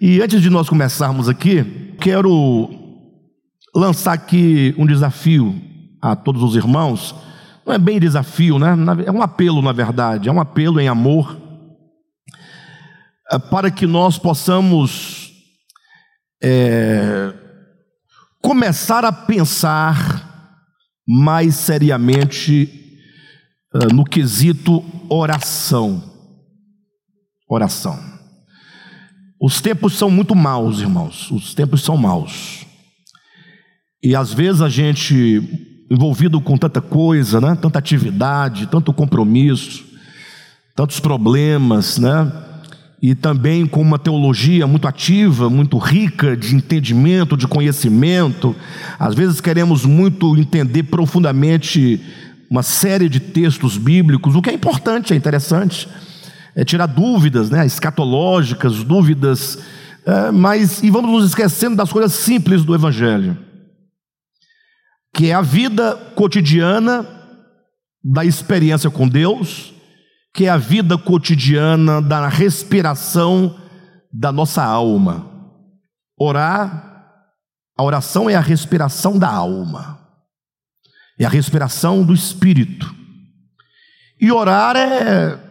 E antes de nós começarmos aqui, quero lançar aqui um desafio a todos os irmãos. Não é bem desafio, né? É um apelo, na verdade, é um apelo em amor, é, para que nós possamos é, começar a pensar mais seriamente é, no quesito oração. Oração. Os tempos são muito maus, irmãos. Os tempos são maus. E às vezes a gente, envolvido com tanta coisa, né? tanta atividade, tanto compromisso, tantos problemas, né? E também com uma teologia muito ativa, muito rica de entendimento, de conhecimento. Às vezes queremos muito entender profundamente uma série de textos bíblicos, o que é importante, é interessante é, tirar dúvidas né, escatológicas, dúvidas, é, mas e vamos nos esquecendo das coisas simples do Evangelho, que é a vida cotidiana da experiência com Deus, que é a vida cotidiana da respiração da nossa alma. Orar, a oração é a respiração da alma, é a respiração do espírito. E orar é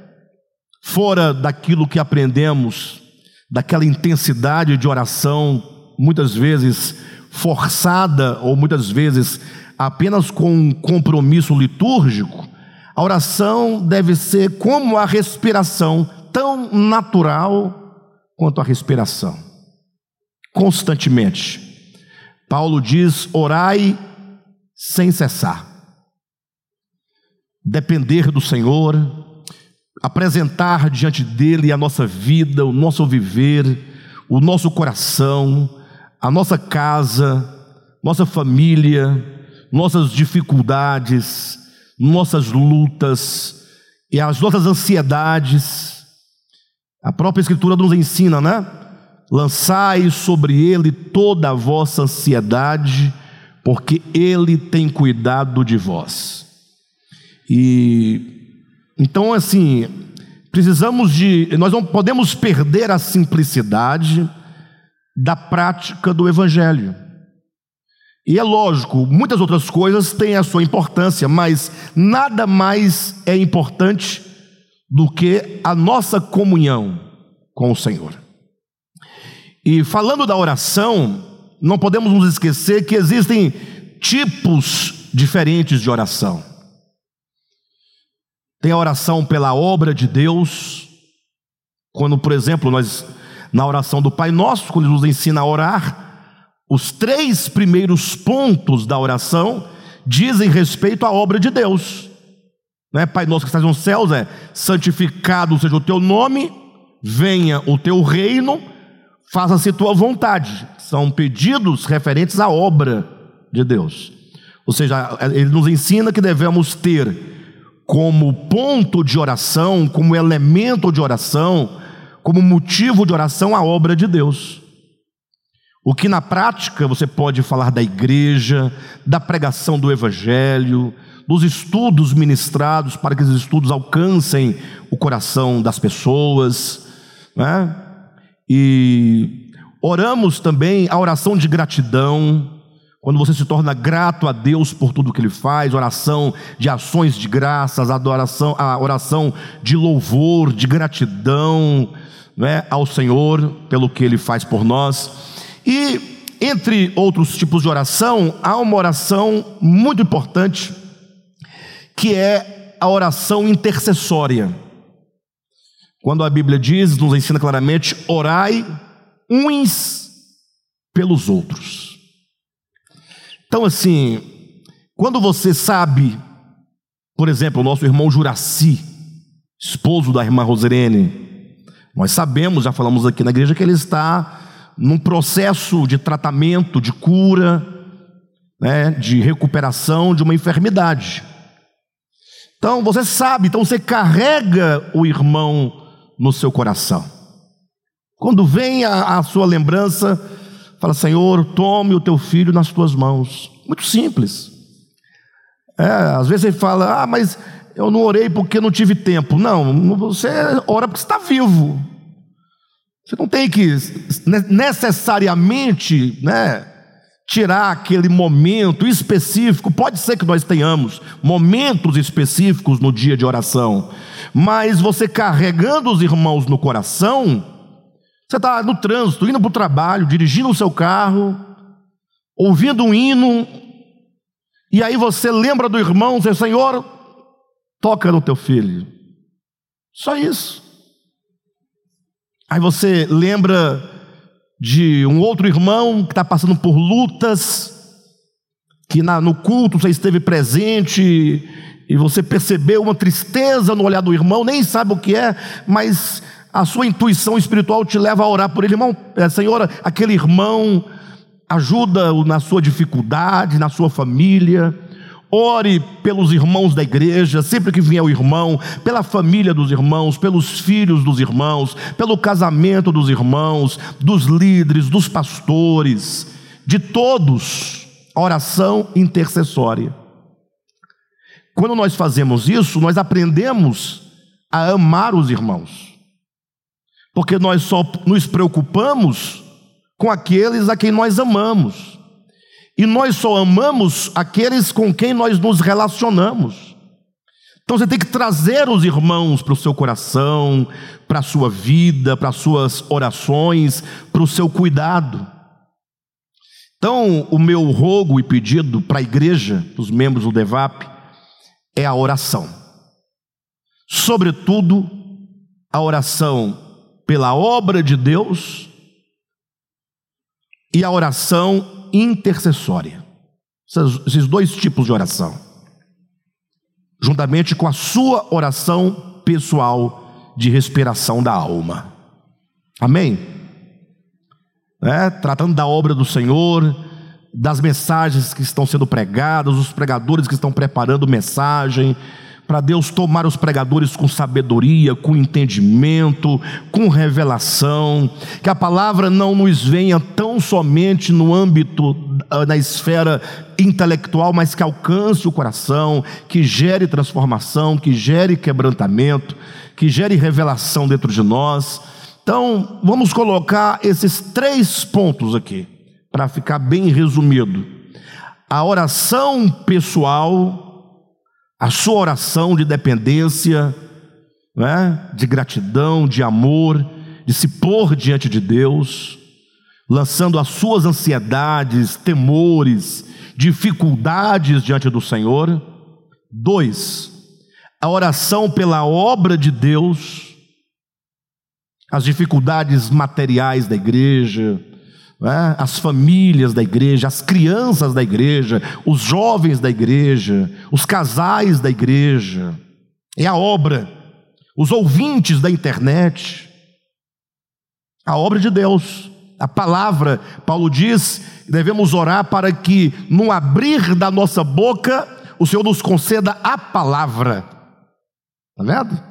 fora daquilo que aprendemos, daquela intensidade de oração, muitas vezes forçada ou muitas vezes apenas com um compromisso litúrgico, a oração deve ser como a respiração, tão natural quanto a respiração, constantemente. Paulo diz: orai sem cessar. Depender do Senhor, apresentar diante dele a nossa vida, o nosso viver, o nosso coração, a nossa casa, nossa família, nossas dificuldades, nossas lutas e as nossas ansiedades. A própria Escritura nos ensina, né? Lançai sobre ele toda a vossa ansiedade, porque ele tem cuidado de vós. E então, assim, precisamos de. Nós não podemos perder a simplicidade da prática do Evangelho. E é lógico, muitas outras coisas têm a sua importância, mas nada mais é importante do que a nossa comunhão com o Senhor. E falando da oração, não podemos nos esquecer que existem tipos diferentes de oração. Tem a oração pela obra de Deus, quando, por exemplo, nós, na oração do Pai Nosso, quando Ele nos ensina a orar, os três primeiros pontos da oração dizem respeito à obra de Deus. Né? Pai Nosso que estás nos céus é santificado seja o teu nome, venha o teu reino, faça-se tua vontade. São pedidos referentes à obra de Deus. Ou seja, ele nos ensina que devemos ter como ponto de oração, como elemento de oração, como motivo de oração a obra de Deus. O que na prática você pode falar da igreja, da pregação do evangelho, dos estudos ministrados para que esses estudos alcancem o coração das pessoas, né? E oramos também a oração de gratidão, quando você se torna grato a Deus por tudo que Ele faz, oração de ações de graças, adoração, a oração de louvor, de gratidão né, ao Senhor pelo que Ele faz por nós. E entre outros tipos de oração, há uma oração muito importante, que é a oração intercessória. Quando a Bíblia diz, nos ensina claramente, orai uns pelos outros. Então, assim, quando você sabe, por exemplo, o nosso irmão Juraci, esposo da irmã Rosirene, nós sabemos, já falamos aqui na igreja, que ele está num processo de tratamento, de cura, né, de recuperação de uma enfermidade. Então você sabe, então você carrega o irmão no seu coração. Quando vem a, a sua lembrança, Fala, Senhor, tome o teu filho nas tuas mãos. Muito simples. É, às vezes ele fala, ah, mas eu não orei porque não tive tempo. Não, você ora porque está vivo. Você não tem que necessariamente, né, tirar aquele momento específico. Pode ser que nós tenhamos momentos específicos no dia de oração, mas você carregando os irmãos no coração, você está no trânsito, indo para o trabalho, dirigindo o seu carro, ouvindo um hino, e aí você lembra do irmão, diz, Senhor, toca no teu filho. Só isso. Aí você lembra de um outro irmão que está passando por lutas, que na, no culto você esteve presente e você percebeu uma tristeza no olhar do irmão, nem sabe o que é, mas a sua intuição espiritual te leva a orar por ele, irmão, é, Senhor, aquele irmão, ajuda na sua dificuldade, na sua família. Ore pelos irmãos da igreja, sempre que vier o irmão, pela família dos irmãos, pelos filhos dos irmãos, pelo casamento dos irmãos, dos líderes, dos pastores, de todos. Oração intercessória. Quando nós fazemos isso, nós aprendemos a amar os irmãos, porque nós só nos preocupamos com aqueles a quem nós amamos. E nós só amamos aqueles com quem nós nos relacionamos. Então você tem que trazer os irmãos para o seu coração, para a sua vida, para as suas orações, para o seu cuidado. Então, o meu rogo e pedido para a igreja, os membros do DEVAP, é a oração. Sobretudo, a oração pela obra de Deus e a oração intercessória. Esses dois tipos de oração. Juntamente com a sua oração pessoal de respiração da alma. Amém? É, tratando da obra do Senhor, das mensagens que estão sendo pregadas, os pregadores que estão preparando mensagem, para Deus tomar os pregadores com sabedoria, com entendimento, com revelação, que a palavra não nos venha tão somente no âmbito, ah, na esfera intelectual, mas que alcance o coração, que gere transformação, que gere quebrantamento, que gere revelação dentro de nós. Então, vamos colocar esses três pontos aqui, para ficar bem resumido. A oração pessoal, a sua oração de dependência, né, de gratidão, de amor, de se pôr diante de Deus, lançando as suas ansiedades, temores, dificuldades diante do Senhor. Dois, a oração pela obra de Deus, as dificuldades materiais da igreja, né? as famílias da igreja, as crianças da igreja, os jovens da igreja, os casais da igreja, é a obra, os ouvintes da internet, a obra de Deus, a palavra, Paulo diz, devemos orar para que no abrir da nossa boca o Senhor nos conceda a palavra, está vendo?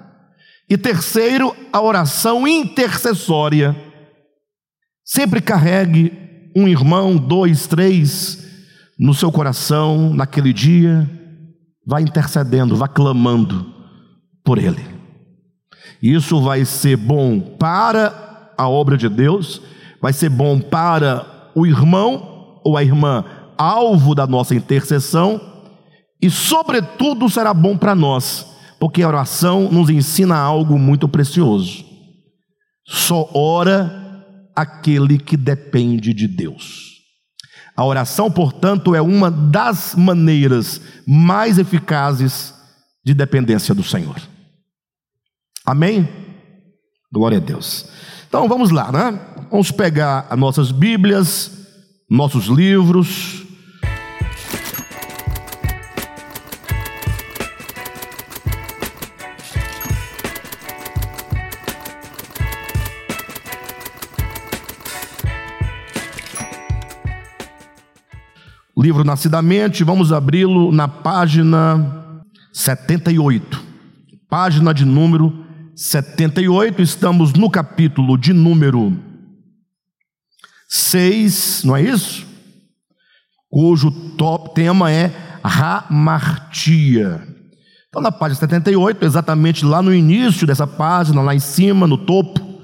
E terceiro, a oração intercessória Sempre carregue um irmão, dois, três, no seu coração, naquele dia, vá intercedendo, vá clamando por ele. Isso vai ser bom para a obra de Deus, vai ser bom para o irmão ou a irmã alvo da nossa intercessão e, sobretudo, será bom para nós, porque a oração nos ensina algo muito precioso. Só ora aquele que depende de Deus. A oração, portanto, é uma das maneiras mais eficazes de dependência do Senhor. Amém? Glória a Deus. Então vamos lá, né? Vamos pegar as nossas Bíblias, nossos livros, livro Nascidamente, vamos abri-lo na página 78. Página de número 78, estamos no capítulo de número 6, não é isso? Cujo top tema é Ramartia. Então, na página 78, exatamente lá no início dessa página, lá em cima, no topo,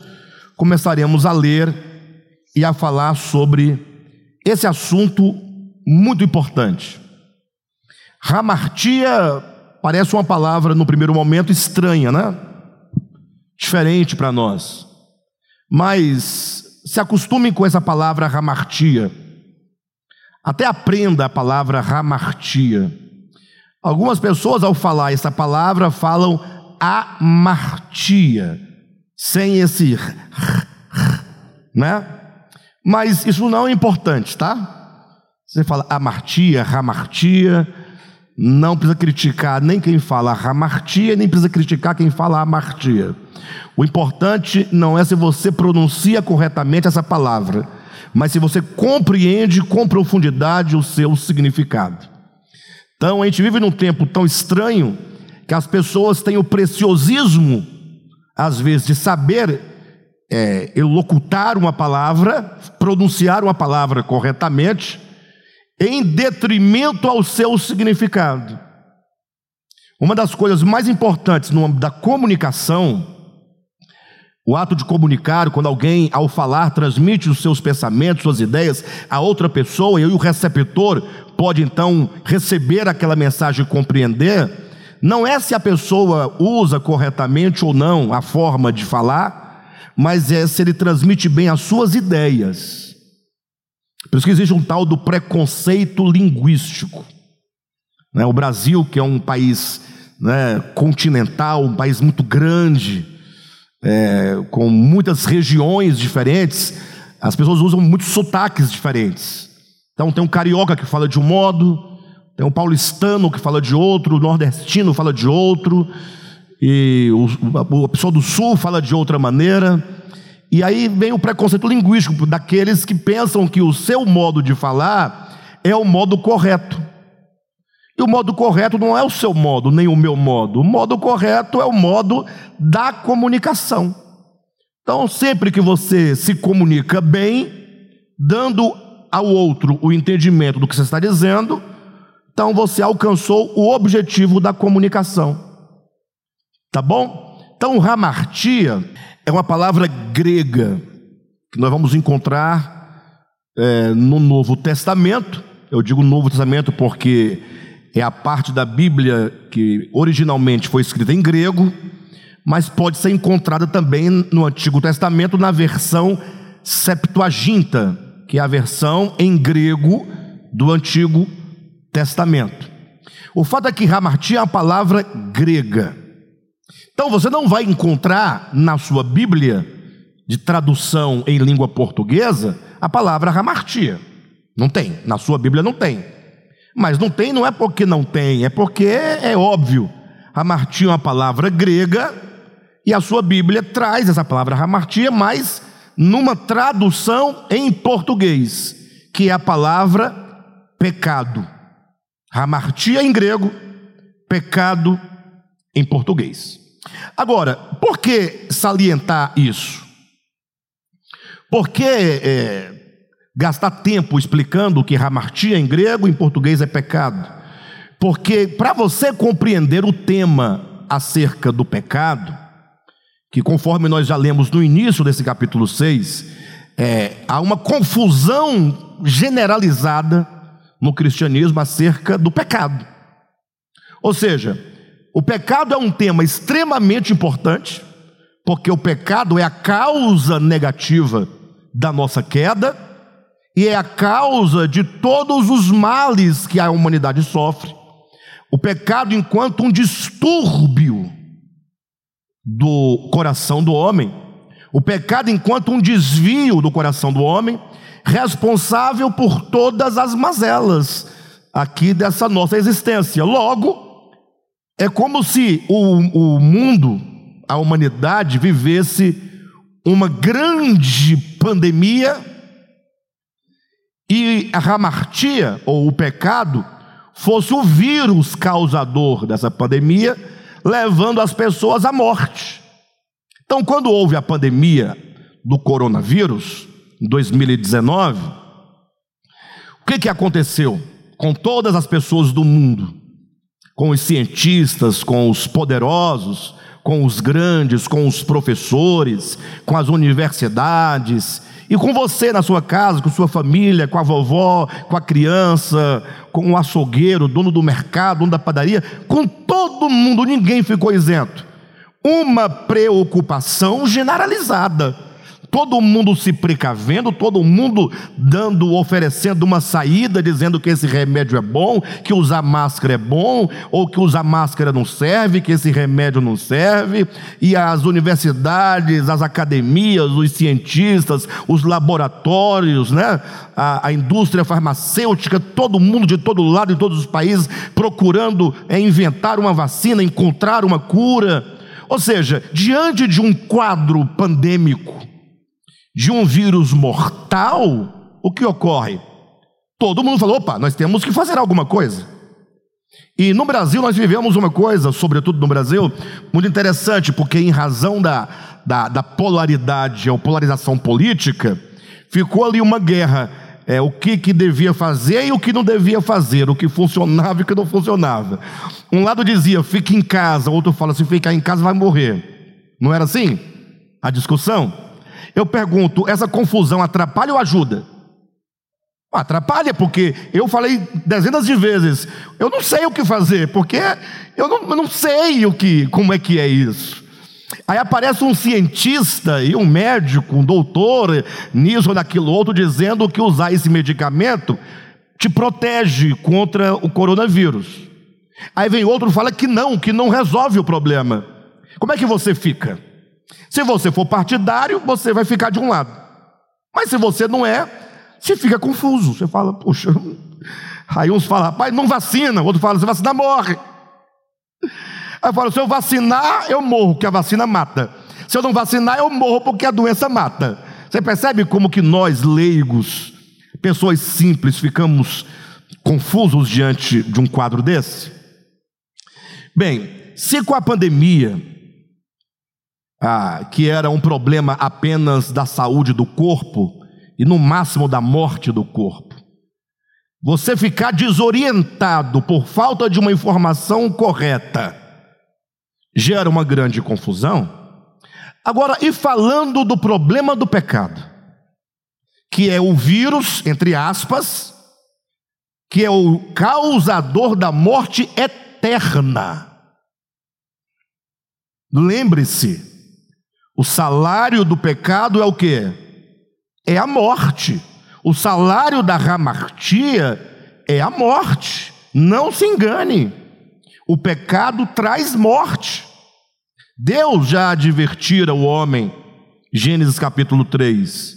começaremos a ler e a falar sobre esse assunto muito importante. Ramartia parece uma palavra, no primeiro momento, estranha, né? Diferente para nós. Mas se acostume com essa palavra ramartia. Até aprenda a palavra ramartia. Algumas pessoas, ao falar essa palavra, falam amartia, sem esse né? Mas isso não é importante, tá? Você fala amartia, ramartia, não precisa criticar nem quem fala ramartia, nem precisa criticar quem fala amartia. O importante não é se você pronuncia corretamente essa palavra, mas se você compreende com profundidade o seu significado. Então, a gente vive num tempo tão estranho que as pessoas têm o preciosismo, às vezes, de saber é, elocutar uma palavra, pronunciar uma palavra corretamente, em detrimento ao seu significado. Uma das coisas mais importantes no âmbito da comunicação, o ato de comunicar, quando alguém, ao falar, transmite os seus pensamentos, suas ideias a outra pessoa, e o receptor pode então receber aquela mensagem e compreender, não é se a pessoa usa corretamente ou não a forma de falar, mas é se ele transmite bem as suas ideias. Por isso que existe um tal do preconceito linguístico. Né? O Brasil, que é um país né, continental, um país muito grande, é, com muitas regiões diferentes, as pessoas usam muitos sotaques diferentes. Então tem um carioca que fala de um modo, tem um paulistano que fala de outro, o nordestino fala de outro, e o, a pessoa do sul fala de outra maneira. E aí vem o preconceito linguístico daqueles que pensam que o seu modo de falar é o modo correto. E o modo correto não é o seu modo, nem o meu modo. O modo correto é o modo da comunicação. Então, sempre que você se comunica bem, dando ao outro o entendimento do que você está dizendo, então você alcançou o objetivo da comunicação. Tá bom? Então, ramartia é uma palavra grega que nós vamos encontrar é, no Novo Testamento. Eu digo Novo Testamento porque é a parte da Bíblia que originalmente foi escrita em grego, mas pode ser encontrada também no Antigo Testamento na versão Septuaginta, que é a versão em grego do Antigo Testamento. O fato é que hamartia é uma palavra grega. Então você não vai encontrar na sua Bíblia de tradução em língua portuguesa a palavra ramartia. Não tem, na sua Bíblia não tem. Mas não tem não é porque não tem, é porque é óbvio. Ramartia é uma palavra grega e a sua Bíblia traz essa palavra ramartia, mas numa tradução em português, que é a palavra pecado. Ramartia em grego, pecado em português. Agora, por que salientar isso? Por que é, gastar tempo explicando que ramartia em grego, em português é pecado? Porque para você compreender o tema acerca do pecado, que conforme nós já lemos no início desse capítulo 6, é, há uma confusão generalizada no cristianismo acerca do pecado. Ou seja, o pecado é um tema extremamente importante, porque o pecado é a causa negativa da nossa queda e é a causa de todos os males que a humanidade sofre. O pecado, enquanto um distúrbio do coração do homem, o pecado, enquanto um desvio do coração do homem, responsável por todas as mazelas aqui dessa nossa existência. Logo, é como se o, o mundo, a humanidade, vivesse uma grande pandemia e a ramartia, ou o pecado, fosse o vírus causador dessa pandemia, levando as pessoas à morte. Então, quando houve a pandemia do coronavírus, em 2019, o que, que aconteceu com todas as pessoas do mundo? Com os cientistas, com os poderosos, com os grandes, com os professores, com as universidades, e com você na sua casa, com sua família, com a vovó, com a criança, com o açougueiro, dono do mercado, dono da padaria, com todo mundo, ninguém ficou isento. Uma preocupação generalizada todo mundo se precavendo, todo mundo dando, oferecendo uma saída, dizendo que esse remédio é bom, que usar máscara é bom, ou que usar máscara não serve, que esse remédio não serve, e as universidades, as academias, os cientistas, os laboratórios, né? a, a indústria farmacêutica, todo mundo de todo lado, de todos os países, procurando é, inventar uma vacina, encontrar uma cura. Ou seja, diante de um quadro pandêmico, de um vírus mortal, o que ocorre? Todo mundo falou: opa, nós temos que fazer alguma coisa. E no Brasil nós vivemos uma coisa, sobretudo no Brasil, muito interessante, porque em razão da, da, da polaridade ou polarização política, ficou ali uma guerra. É, o que, que devia fazer e o que não devia fazer, o que funcionava e o que não funcionava. Um lado dizia, fique em casa, outro fala, se ficar em casa vai morrer. Não era assim? A discussão? Eu pergunto: essa confusão atrapalha ou ajuda? Atrapalha, porque eu falei dezenas de vezes, eu não sei o que fazer, porque eu não, eu não sei o que, como é que é isso. Aí aparece um cientista e um médico, um doutor, nisso ou naquilo outro, dizendo que usar esse medicamento te protege contra o coronavírus. Aí vem outro e fala que não, que não resolve o problema. Como é que você fica? Se você for partidário, você vai ficar de um lado. Mas se você não é, você fica confuso. Você fala, puxa. Aí uns falam, rapaz, não vacina. Outro fala, se vacinar, morre. Aí fala, se eu vacinar, eu morro, porque a vacina mata. Se eu não vacinar, eu morro, porque a doença mata. Você percebe como que nós, leigos, pessoas simples, ficamos confusos diante de um quadro desse? Bem, se com a pandemia ah, que era um problema apenas da saúde do corpo e no máximo da morte do corpo. Você ficar desorientado por falta de uma informação correta gera uma grande confusão. Agora, e falando do problema do pecado, que é o vírus, entre aspas, que é o causador da morte eterna. Lembre-se, o salário do pecado é o que? É a morte. O salário da ramartia é a morte. Não se engane. O pecado traz morte. Deus já advertira o homem, Gênesis capítulo 3,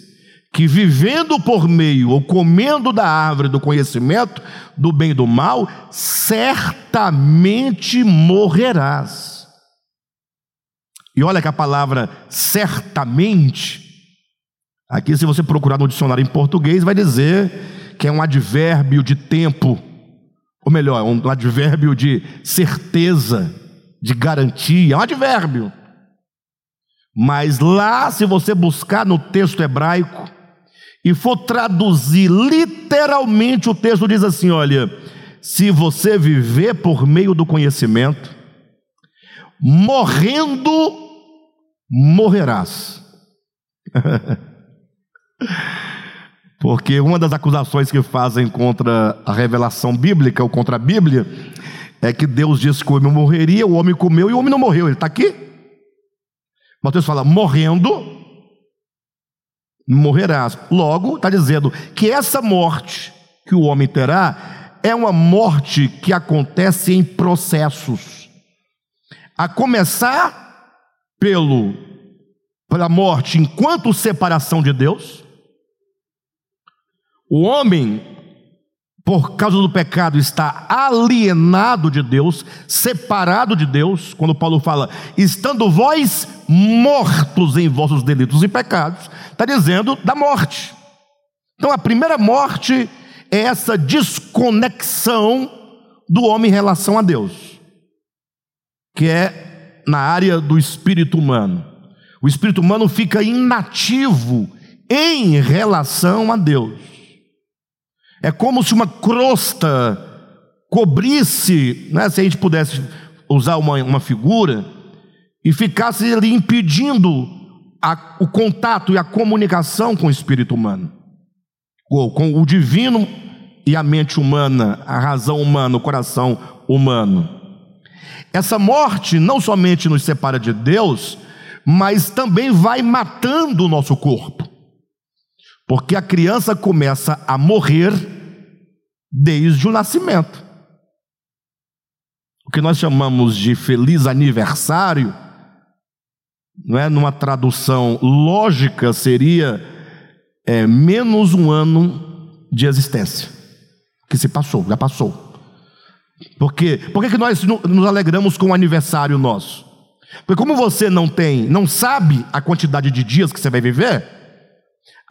que vivendo por meio ou comendo da árvore do conhecimento do bem e do mal, certamente morrerás. E olha que a palavra certamente, aqui se você procurar no dicionário em português, vai dizer que é um advérbio de tempo, ou melhor, um advérbio de certeza, de garantia, é um advérbio. Mas lá, se você buscar no texto hebraico e for traduzir literalmente, o texto diz assim: olha, se você viver por meio do conhecimento, morrendo morrerás. Porque uma das acusações que fazem contra a revelação bíblica ou contra a Bíblia é que Deus disse que o homem morreria, o homem comeu e o homem não morreu. Ele está aqui. Mateus fala: morrendo, morrerás. Logo, está dizendo que essa morte que o homem terá é uma morte que acontece em processos. A começar pelo pela morte enquanto separação de Deus. O homem, por causa do pecado, está alienado de Deus, separado de Deus. Quando Paulo fala, estando vós mortos em vossos delitos e pecados, está dizendo da morte. Então a primeira morte é essa desconexão do homem em relação a Deus, que é na área do espírito humano. O espírito humano fica inativo em relação a Deus. É como se uma crosta cobrisse, né, se a gente pudesse usar uma, uma figura, e ficasse ali impedindo a, o contato e a comunicação com o espírito humano, ou com o divino e a mente humana, a razão humana, o coração humano. Essa morte não somente nos separa de Deus, mas também vai matando o nosso corpo, porque a criança começa a morrer desde o nascimento. O que nós chamamos de feliz aniversário não é numa tradução lógica seria é, menos um ano de existência que se passou, já passou. Por quê? Por que, que nós nos alegramos com o aniversário nosso? Porque como você não tem, não sabe a quantidade de dias que você vai viver,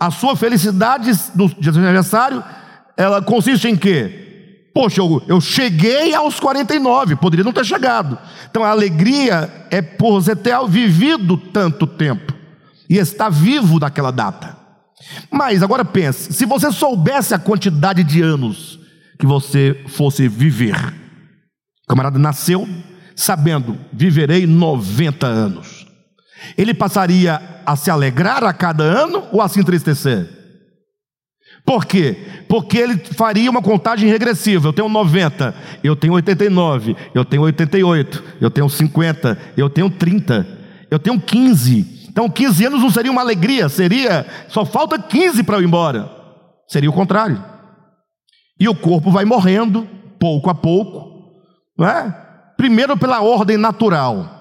a sua felicidade no dia do aniversário, ela consiste em quê? Poxa, eu, eu cheguei aos 49, poderia não ter chegado. Então a alegria é por você ter vivido tanto tempo e estar vivo naquela data. Mas agora pense: se você soubesse a quantidade de anos que você fosse viver, o camarada nasceu sabendo, viverei 90 anos. Ele passaria a se alegrar a cada ano ou a se entristecer? Por quê? Porque ele faria uma contagem regressiva. Eu tenho 90, eu tenho 89, eu tenho 88, eu tenho 50, eu tenho 30, eu tenho 15. Então 15 anos não seria uma alegria, seria só falta 15 para eu ir embora. Seria o contrário. E o corpo vai morrendo pouco a pouco, não é? Primeiro pela ordem natural.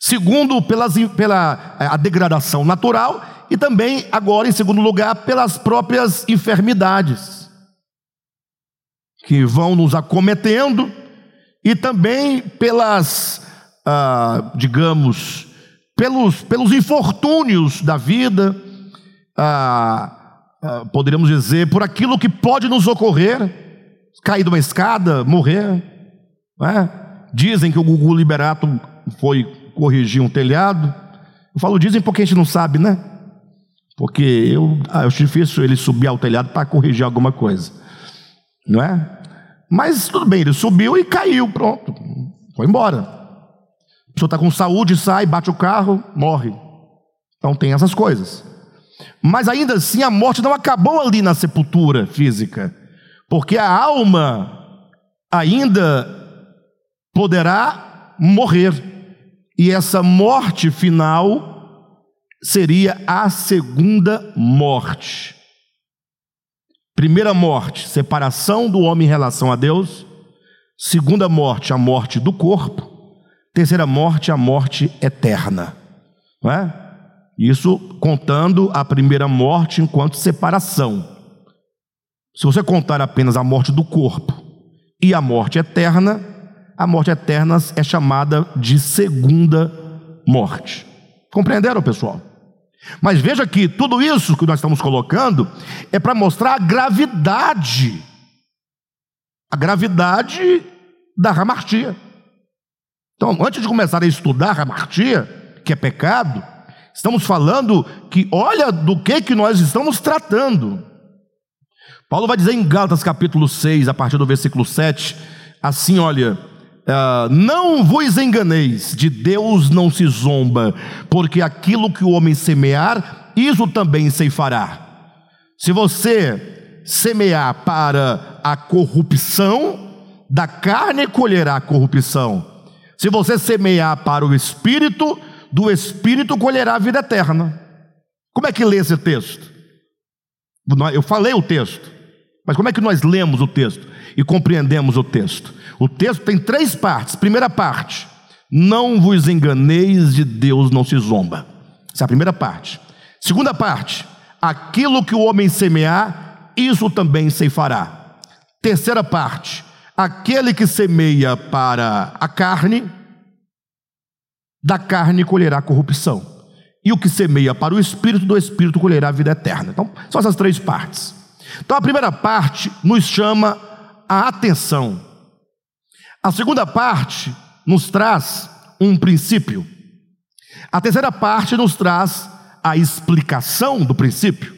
Segundo, pelas, pela a degradação natural e também, agora, em segundo lugar, pelas próprias enfermidades que vão nos acometendo e também pelas, ah, digamos, pelos, pelos infortúnios da vida, ah, poderíamos dizer, por aquilo que pode nos ocorrer, cair de uma escada, morrer. É? Dizem que o Gugu Liberato foi corrigir um telhado. Eu falo dizem porque a gente não sabe, né? Porque eu ah, acho difícil ele subir ao telhado para corrigir alguma coisa, não é? Mas tudo bem, ele subiu e caiu, pronto, foi embora. A pessoa está com saúde, sai, bate o carro, morre. Então tem essas coisas. Mas ainda assim a morte não acabou ali na sepultura física, porque a alma ainda poderá morrer. E essa morte final seria a segunda morte. Primeira morte, separação do homem em relação a Deus. Segunda morte, a morte do corpo. Terceira morte, a morte eterna. Não é? Isso contando a primeira morte enquanto separação. Se você contar apenas a morte do corpo e a morte eterna, a morte eterna é chamada de segunda morte. Compreenderam, pessoal? Mas veja que tudo isso que nós estamos colocando é para mostrar a gravidade, a gravidade da ramartia. Então, antes de começar a estudar a ramartia, que é pecado, estamos falando que olha do que que nós estamos tratando. Paulo vai dizer em Gálatas capítulo 6, a partir do versículo 7, assim, olha, Uh, não vos enganeis, de Deus não se zomba, porque aquilo que o homem semear, isso também ceifará. Se você semear para a corrupção, da carne colherá a corrupção. Se você semear para o espírito, do espírito colherá a vida eterna. Como é que lê esse texto? Eu falei o texto, mas como é que nós lemos o texto e compreendemos o texto? O texto tem três partes. Primeira parte: Não vos enganeis, de Deus não se zomba. Essa é a primeira parte. Segunda parte: Aquilo que o homem semear, isso também se fará. Terceira parte: Aquele que semeia para a carne, da carne colherá corrupção. E o que semeia para o espírito, do espírito colherá a vida eterna. Então, são essas três partes. Então, a primeira parte nos chama a atenção a segunda parte nos traz um princípio. A terceira parte nos traz a explicação do princípio.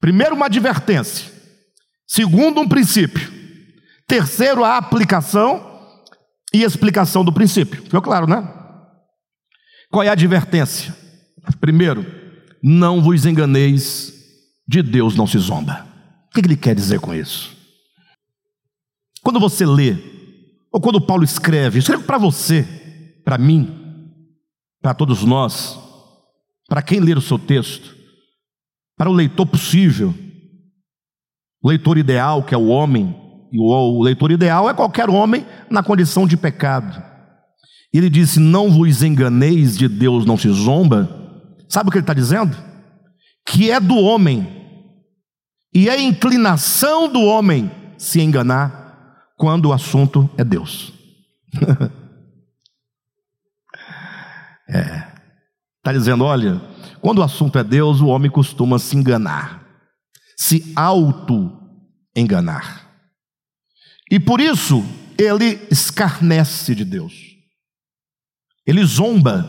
Primeiro, uma advertência. Segundo, um princípio. Terceiro, a aplicação. E explicação do princípio. Ficou claro, né? Qual é a advertência? Primeiro, não vos enganeis, de Deus não se zomba. O que ele quer dizer com isso? Quando você lê, ou quando Paulo escreve, escreve para você, para mim, para todos nós, para quem ler o seu texto, para o leitor possível, o leitor ideal, que é o homem, e o leitor ideal é qualquer homem na condição de pecado. Ele disse: Não vos enganeis, de Deus não se zomba. Sabe o que ele está dizendo? Que é do homem, e é inclinação do homem se enganar quando o assunto é Deus. é. Está dizendo: olha, quando o assunto é Deus, o homem costuma se enganar, se auto-enganar. E por isso ele escarnece de Deus, ele zomba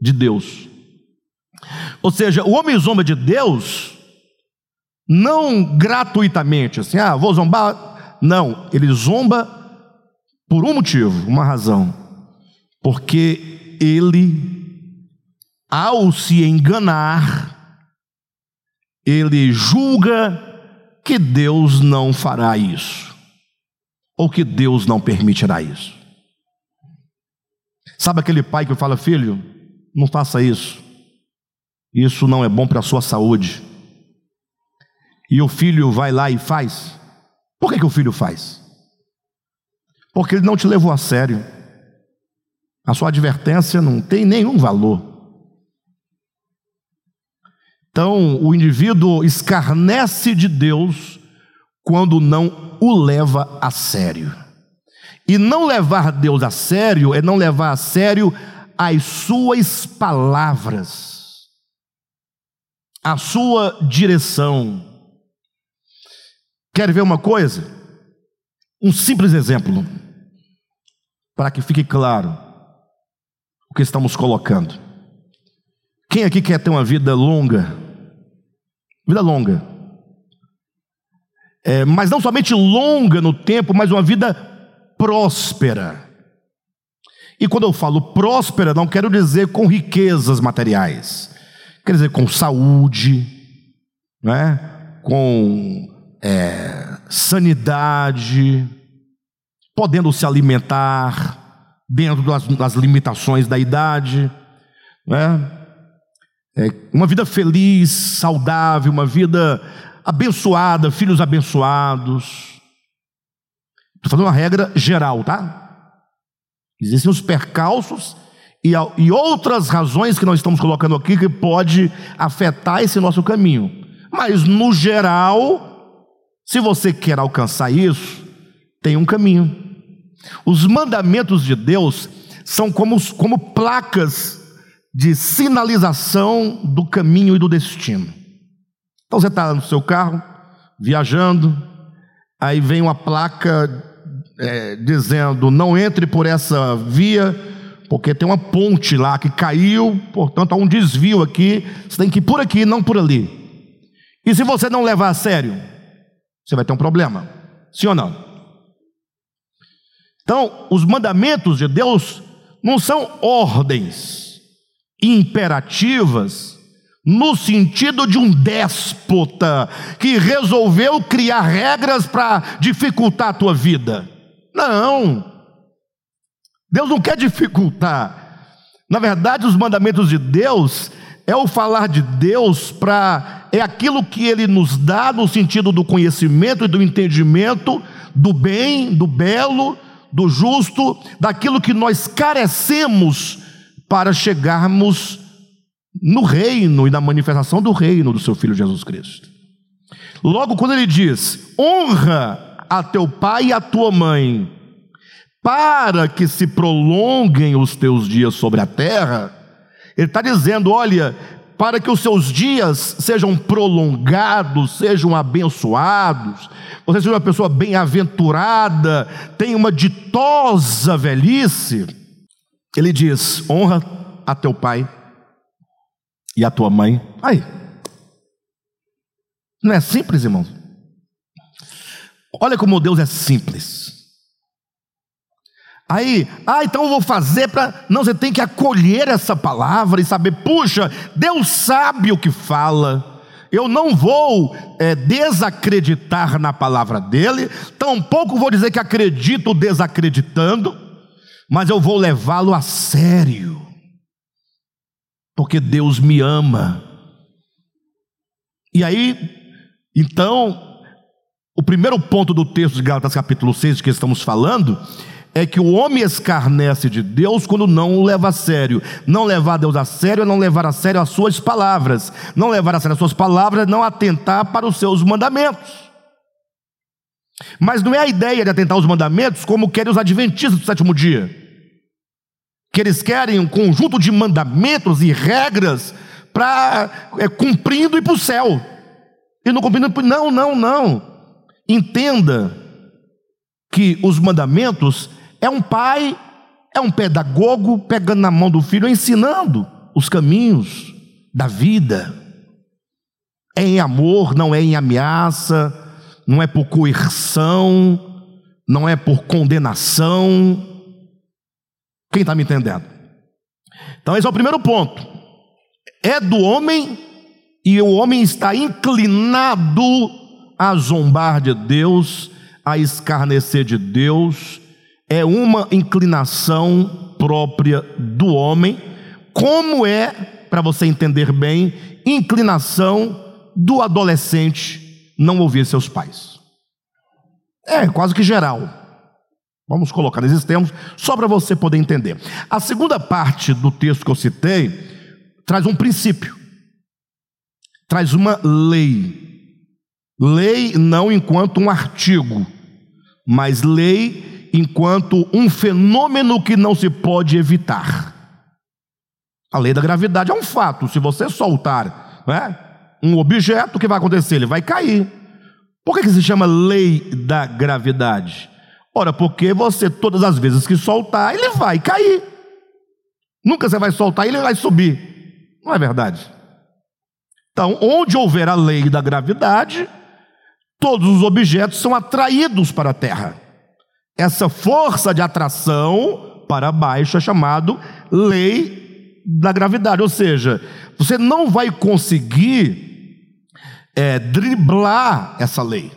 de Deus. Ou seja, o homem zomba de Deus não gratuitamente, assim, ah, vou zombar. Não, ele zomba por um motivo, uma razão. Porque ele, ao se enganar, ele julga que Deus não fará isso ou que Deus não permitirá isso. Sabe aquele pai que fala, filho, não faça isso, isso não é bom para a sua saúde. E o filho vai lá e faz. Por que, que o filho faz? Porque ele não te levou a sério. A sua advertência não tem nenhum valor. Então, o indivíduo escarnece de Deus quando não o leva a sério. E não levar Deus a sério é não levar a sério as suas palavras, a sua direção. Quer ver uma coisa? Um simples exemplo, para que fique claro o que estamos colocando. Quem aqui quer ter uma vida longa? Vida longa é, mas não somente longa no tempo, mas uma vida próspera. E quando eu falo próspera, não quero dizer com riquezas materiais, quer dizer com saúde, né? com é, sanidade, podendo se alimentar dentro das, das limitações da idade, né? É, uma vida feliz, saudável, uma vida abençoada, filhos abençoados. Estou fazendo uma regra geral, tá? Existem os percalços e, e outras razões que nós estamos colocando aqui que pode afetar esse nosso caminho. Mas no geral, se você quer alcançar isso, tem um caminho. Os mandamentos de Deus são como, como placas de sinalização do caminho e do destino. Então você está no seu carro, viajando, aí vem uma placa é, dizendo: não entre por essa via, porque tem uma ponte lá que caiu, portanto há um desvio aqui, você tem que ir por aqui, não por ali. E se você não levar a sério, você vai ter um problema, sim ou não? Então, os mandamentos de Deus não são ordens imperativas no sentido de um déspota que resolveu criar regras para dificultar a tua vida. Não. Deus não quer dificultar. Na verdade, os mandamentos de Deus é o falar de Deus para é aquilo que ele nos dá no sentido do conhecimento e do entendimento do bem, do belo, do justo, daquilo que nós carecemos para chegarmos no reino e na manifestação do reino do seu filho Jesus Cristo. Logo, quando ele diz: honra a teu pai e a tua mãe, para que se prolonguem os teus dias sobre a terra, ele está dizendo: olha, para que os seus dias sejam prolongados, sejam abençoados, você seja uma pessoa bem-aventurada, tenha uma ditosa velhice. Ele diz: honra a teu pai e a tua mãe. Aí. Não é simples, irmãos? Olha como Deus é simples. Aí, ah, então eu vou fazer para. Não, você tem que acolher essa palavra e saber, puxa, Deus sabe o que fala. Eu não vou é, desacreditar na palavra dele, tampouco vou dizer que acredito desacreditando, mas eu vou levá-lo a sério, porque Deus me ama. E aí, então, o primeiro ponto do texto de Gálatas capítulo 6 de que estamos falando é que o homem escarnece de Deus quando não o leva a sério. Não levar Deus a sério é não levar a sério as suas palavras. Não levar a sério as suas palavras é não atentar para os seus mandamentos. Mas não é a ideia de atentar aos mandamentos como querem os adventistas do sétimo dia. Que eles querem um conjunto de mandamentos e regras para é, cumprindo e para o céu. E não cumprindo, não, não, não. Entenda que os mandamentos é um pai, é um pedagogo pegando na mão do filho, ensinando os caminhos da vida. É em amor, não é em ameaça, não é por coerção, não é por condenação. Quem está me entendendo? Então, esse é o primeiro ponto. É do homem e o homem está inclinado a zombar de Deus, a escarnecer de Deus, é uma inclinação própria do homem, como é, para você entender bem, inclinação do adolescente não ouvir seus pais. É quase que geral. Vamos colocar nesses termos, só para você poder entender. A segunda parte do texto que eu citei traz um princípio, traz uma lei. Lei não enquanto um artigo, mas lei enquanto um fenômeno que não se pode evitar. A lei da gravidade é um fato. Se você soltar né, um objeto, o que vai acontecer? Ele vai cair. Por que, que se chama lei da gravidade? Ora, porque você, todas as vezes que soltar, ele vai cair. Nunca você vai soltar, ele vai subir. Não é verdade? Então, onde houver a lei da gravidade, todos os objetos são atraídos para a Terra. Essa força de atração para baixo é chamado lei da gravidade, ou seja, você não vai conseguir é, driblar essa lei.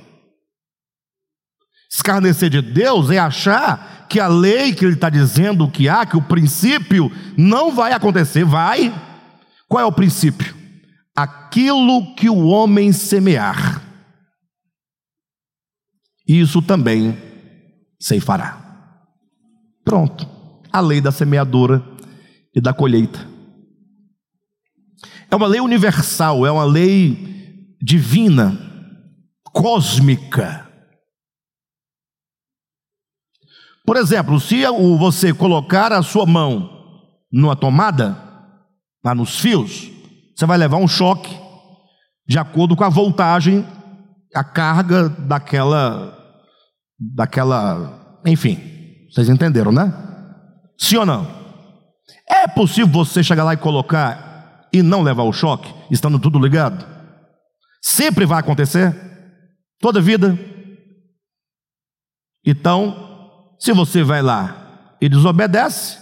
Escarnecer de Deus é achar que a lei que ele está dizendo que há, que o princípio não vai acontecer, vai. Qual é o princípio? Aquilo que o homem semear, isso também ceifará. Pronto. A lei da semeadora e da colheita. É uma lei universal, é uma lei divina, cósmica. Por exemplo, se você colocar a sua mão numa tomada, lá nos fios, você vai levar um choque de acordo com a voltagem, a carga daquela daquela. Enfim, vocês entenderam, né? Sim ou não? É possível você chegar lá e colocar e não levar o choque, estando tudo ligado? Sempre vai acontecer? Toda vida? Então, se você vai lá e desobedece,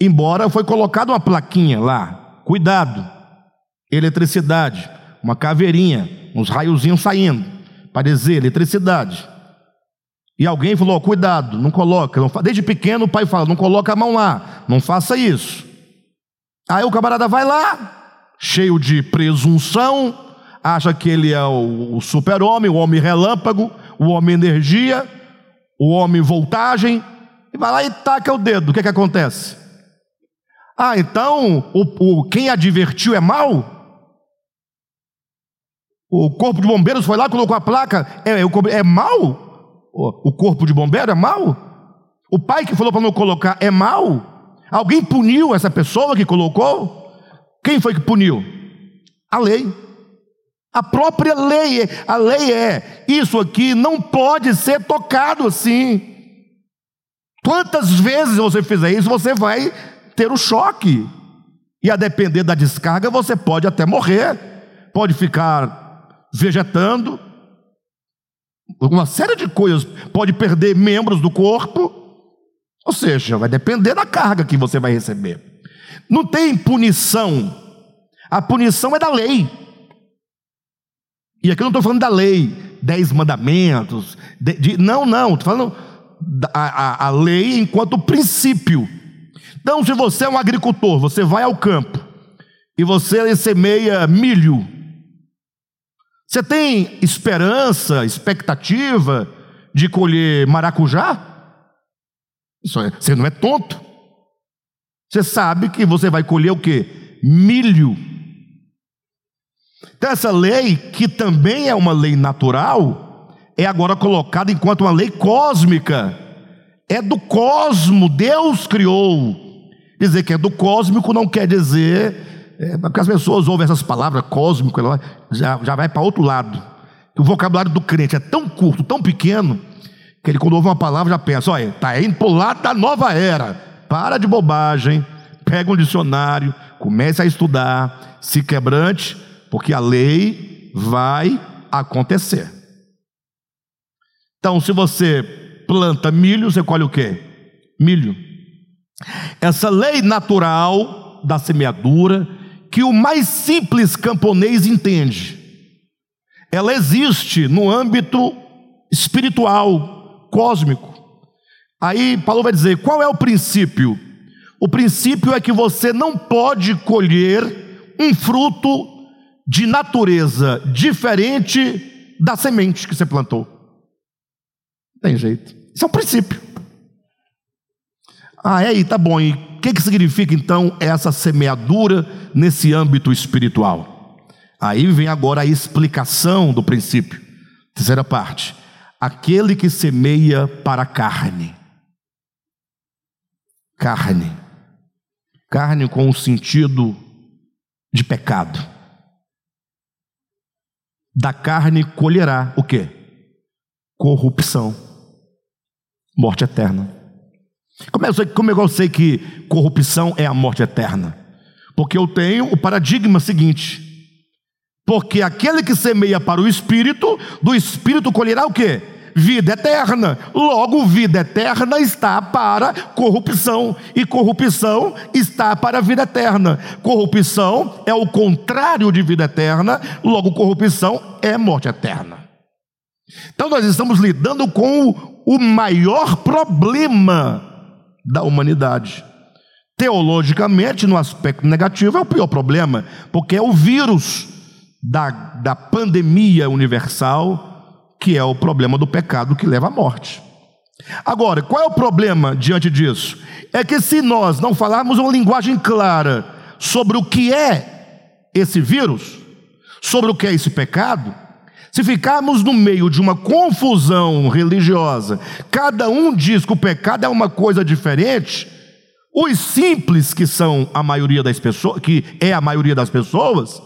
embora foi colocada uma plaquinha lá, cuidado, eletricidade, uma caveirinha, uns raiozinhos saindo, para dizer eletricidade. E alguém falou: cuidado, não coloca. Desde pequeno o pai fala: não coloca a mão lá, não faça isso. Aí o camarada vai lá, cheio de presunção, acha que ele é o super-homem, o homem relâmpago, o homem energia, o homem voltagem, e vai lá e taca o dedo. O que, é que acontece? Ah, então o, o, quem advertiu é mal? O corpo de bombeiros foi lá, colocou a placa, é, é, é mal? O corpo de bombeiro é mau? O pai que falou para não colocar é mau? Alguém puniu essa pessoa que colocou? Quem foi que puniu? A lei. A própria lei. A lei é: isso aqui não pode ser tocado assim. Quantas vezes você fizer isso, você vai ter o choque. E a depender da descarga, você pode até morrer, pode ficar vegetando, uma série de coisas, pode perder membros do corpo, Ou seja, vai depender da carga que você vai receber. Não tem punição. A punição é da lei. E aqui eu não estou falando da lei, dez mandamentos. De, de, não, não. Estou falando a, a, a lei enquanto princípio. Então, se você é um agricultor, você vai ao campo e você semeia milho, você tem esperança, expectativa de colher maracujá? É, você não é tonto. Você sabe que você vai colher o que? Milho. Então, essa lei, que também é uma lei natural, é agora colocada enquanto uma lei cósmica. É do cosmo, Deus criou. Dizer que é do cósmico não quer dizer, é, porque as pessoas ouvem essas palavras, cósmico, já, já vai para outro lado. O vocabulário do crente é tão curto, tão pequeno, que ele, quando ouve uma palavra, já pensa: olha, está indo para o lado da nova era. Para de bobagem, pega um dicionário, comece a estudar, se quebrante, porque a lei vai acontecer. Então, se você planta milho, você colhe o quê? Milho. Essa lei natural da semeadura, que o mais simples camponês entende, ela existe no âmbito espiritual, cósmico. Aí Paulo vai dizer: qual é o princípio? O princípio é que você não pode colher um fruto de natureza diferente da semente que você plantou. Tem jeito. Isso é um princípio. Ah, é aí, tá bom. E o que, que significa então essa semeadura nesse âmbito espiritual? Aí vem agora a explicação do princípio. Terceira parte aquele que semeia para a carne. Carne. Carne com o sentido de pecado. Da carne colherá o que? Corrupção. Morte eterna. Como, é, como eu sei que corrupção é a morte eterna? Porque eu tenho o paradigma seguinte: porque aquele que semeia para o espírito, do espírito colherá o que? Vida eterna. Logo, vida eterna está para corrupção, e corrupção está para a vida eterna. Corrupção é o contrário de vida eterna, logo, corrupção é morte eterna. Então, nós estamos lidando com o maior problema da humanidade. Teologicamente, no aspecto negativo, é o pior problema, porque é o vírus da, da pandemia universal, que é o problema do pecado que leva à morte. Agora, qual é o problema diante disso? É que se nós não falarmos uma linguagem clara sobre o que é esse vírus, sobre o que é esse pecado, se ficarmos no meio de uma confusão religiosa, cada um diz que o pecado é uma coisa diferente, os simples que são a maioria das pessoas, que é a maioria das pessoas,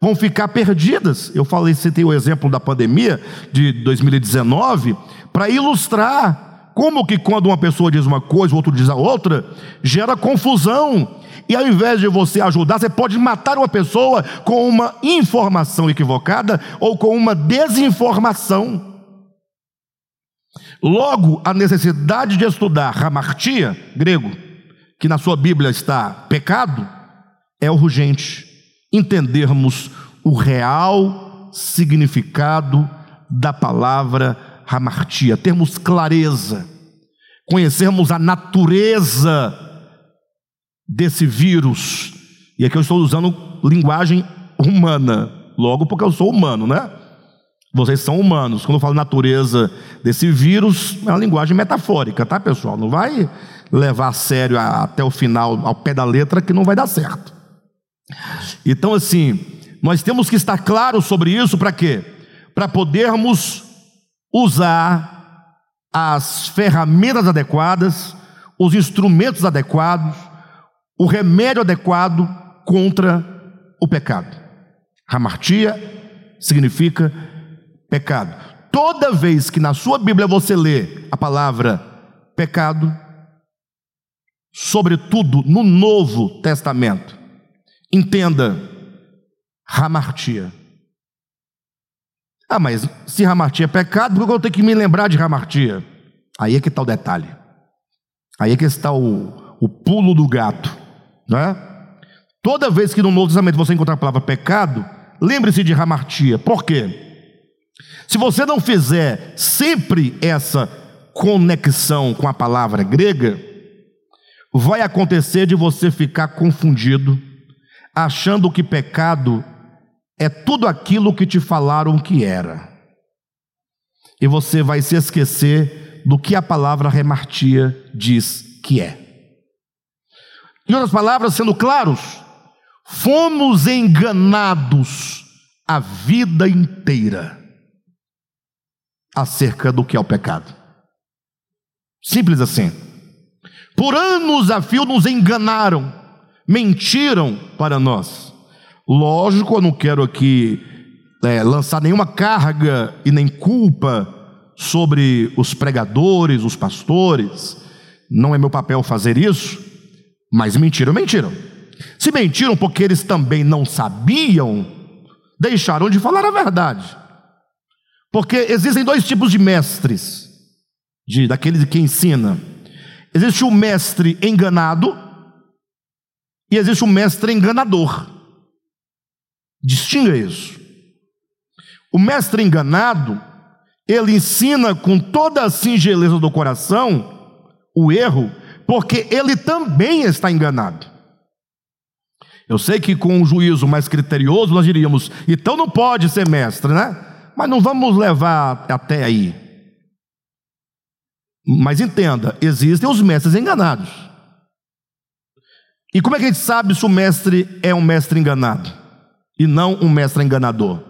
vão ficar perdidas. Eu falei, citei o exemplo da pandemia de 2019 para ilustrar como que quando uma pessoa diz uma coisa, o outro diz a outra, gera confusão. E ao invés de você ajudar, você pode matar uma pessoa com uma informação equivocada ou com uma desinformação. Logo, a necessidade de estudar ramartia, grego, que na sua Bíblia está pecado, é urgente entendermos o real significado da palavra hamartia, termos clareza, conhecermos a natureza desse vírus. E aqui eu estou usando linguagem humana, logo porque eu sou humano, né? Vocês são humanos. Quando eu falo natureza desse vírus, é uma linguagem metafórica, tá, pessoal? Não vai levar a sério até o final, ao pé da letra, que não vai dar certo. Então, assim, nós temos que estar claros sobre isso para quê? Para podermos usar as ferramentas adequadas, os instrumentos adequados, o remédio adequado contra o pecado. Hamartia significa pecado. Toda vez que na sua Bíblia você lê a palavra pecado, sobretudo no Novo Testamento, Entenda, Ramartia. Ah, mas se Ramartia é pecado, por que eu tenho que me lembrar de Ramartia? Aí é que está o detalhe. Aí é que está o, o pulo do gato, né? Toda vez que no Novo Testamento você encontrar a palavra pecado, lembre-se de hamartia. Por quê? Se você não fizer sempre essa conexão com a palavra grega, vai acontecer de você ficar confundido, achando que pecado é tudo aquilo que te falaram que era. E você vai se esquecer do que a palavra remartia diz que é. Em outras palavras, sendo claros, fomos enganados a vida inteira acerca do que é o pecado. Simples assim. Por anos a fio nos enganaram, mentiram para nós. Lógico, eu não quero aqui é, lançar nenhuma carga e nem culpa sobre os pregadores, os pastores. Não é meu papel fazer isso, mas mentiram, mentiram. Se mentiram porque eles também não sabiam, deixaram de falar a verdade. Porque existem dois tipos de mestres, de daqueles que ensina. Existe o mestre enganado e existe o mestre enganador. Distinga isso. O mestre enganado, ele ensina com toda a singeleza do coração o erro, porque ele também está enganado. Eu sei que com um juízo mais criterioso nós diríamos, então não pode ser mestre, né? Mas não vamos levar até aí. Mas entenda, existem os mestres enganados. E como é que a gente sabe se o mestre é um mestre enganado e não um mestre enganador?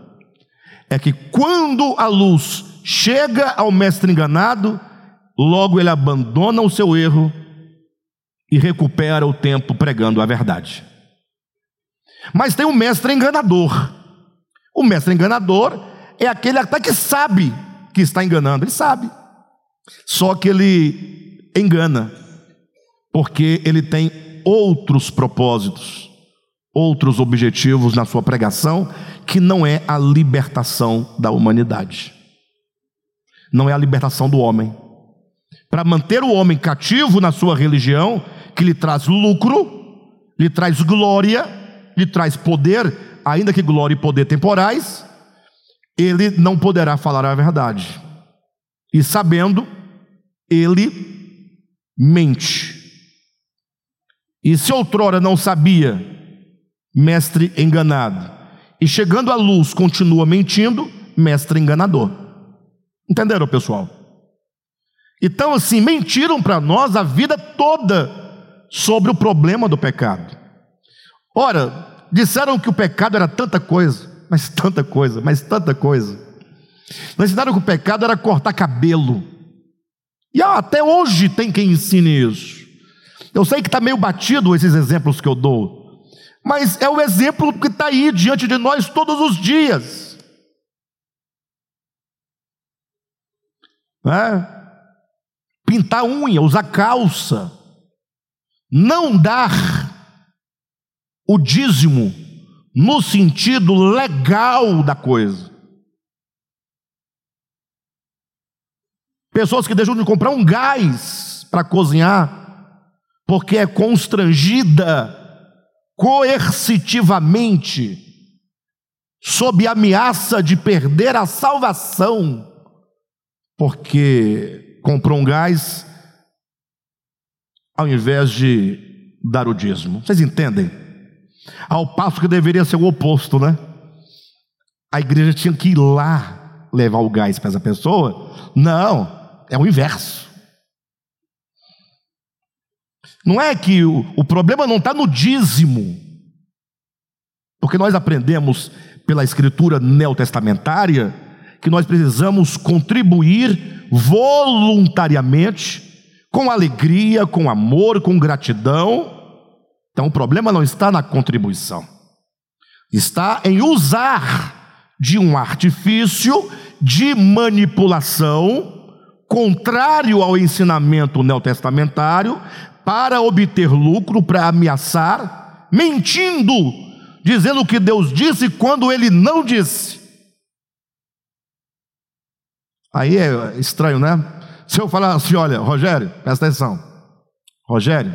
É que quando a luz chega ao mestre enganado, logo ele abandona o seu erro e recupera o tempo pregando a verdade. Mas tem o mestre enganador. O mestre enganador é aquele até que sabe que está enganando, ele sabe. Só que ele engana, porque ele tem outros propósitos, outros objetivos na sua pregação, que não é a libertação da humanidade, não é a libertação do homem. Para manter o homem cativo na sua religião, que lhe traz lucro, lhe traz glória, lhe traz poder, ainda que glória e poder temporais, ele não poderá falar a verdade. E sabendo, ele mente. E se outrora não sabia, mestre enganado. E chegando à luz, continua mentindo, mestre enganador. Entenderam, pessoal? Então, assim, mentiram para nós a vida toda sobre o problema do pecado. Ora, disseram que o pecado era tanta coisa mas tanta coisa, mas tanta coisa. Nos ensinaram que o pecado era cortar cabelo. E até hoje tem quem ensine isso. Eu sei que está meio batido esses exemplos que eu dou, mas é o exemplo que está aí diante de nós todos os dias. É? Pintar unha, usar calça, não dar o dízimo no sentido legal da coisa. Pessoas que deixam de comprar um gás para cozinhar, porque é constrangida coercitivamente, sob ameaça de perder a salvação, porque comprou um gás ao invés de dar o dízimo. Vocês entendem? Ao passo que deveria ser o oposto, né? A igreja tinha que ir lá levar o gás para essa pessoa. Não, é o inverso. Não é que o, o problema não está no dízimo, porque nós aprendemos pela escritura neotestamentária que nós precisamos contribuir voluntariamente, com alegria, com amor, com gratidão. Então o problema não está na contribuição, está em usar de um artifício de manipulação contrário ao ensinamento neotestamentário para obter lucro, para ameaçar, mentindo, dizendo o que Deus disse quando ele não disse. Aí é estranho, né? Se eu falar assim, olha, Rogério, presta atenção. Rogério,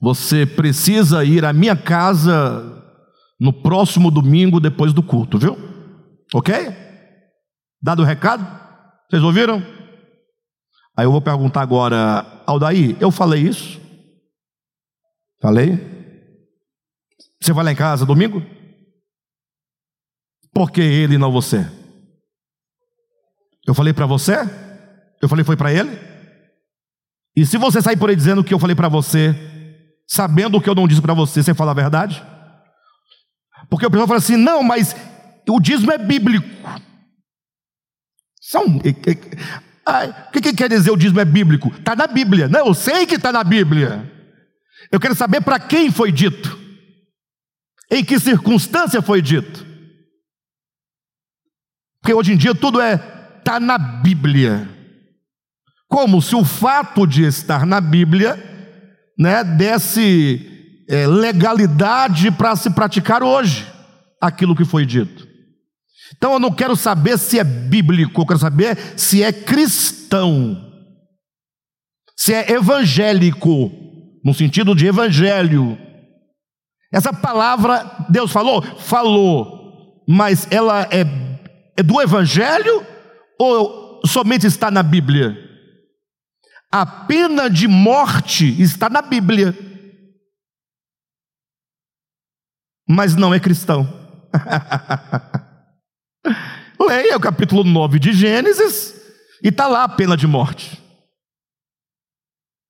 você precisa ir à minha casa no próximo domingo depois do culto, viu? Ok? Dado o recado? Vocês ouviram? Aí eu vou perguntar agora, Aldaí, eu falei isso? Falei? Você vai lá em casa domingo? Por que ele e não você? Eu falei para você? Eu falei foi para ele? E se você sair por aí dizendo que eu falei para você, sabendo o que eu não disse para você, você fala a verdade? Porque o pessoal fala assim: não, mas o dízimo é bíblico. São, o que, que, quer dizer o dízimo é bíblico? Está na Bíblia. Não, eu sei que está na Bíblia. Eu quero saber para quem foi dito, em que circunstância foi dito. Porque hoje em dia tudo é está na Bíblia. Como se o fato de estar na Bíblia né, desse é, legalidade para se praticar hoje aquilo que foi dito. Então eu não quero saber se é bíblico, eu quero saber se é cristão, se é evangélico, no sentido de evangelho. Essa palavra, Deus falou? Falou, mas ela é, é do evangelho ou somente está na Bíblia? A pena de morte está na Bíblia, mas não é cristão. Leia o capítulo 9 de Gênesis e está lá a pena de morte.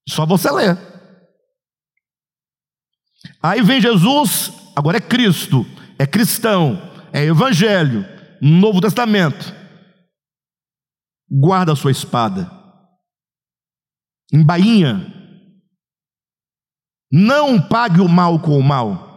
Só você ler. Aí vem Jesus, agora é Cristo, é cristão, é evangelho, Novo Testamento. Guarda a sua espada embainha. Não pague o mal com o mal.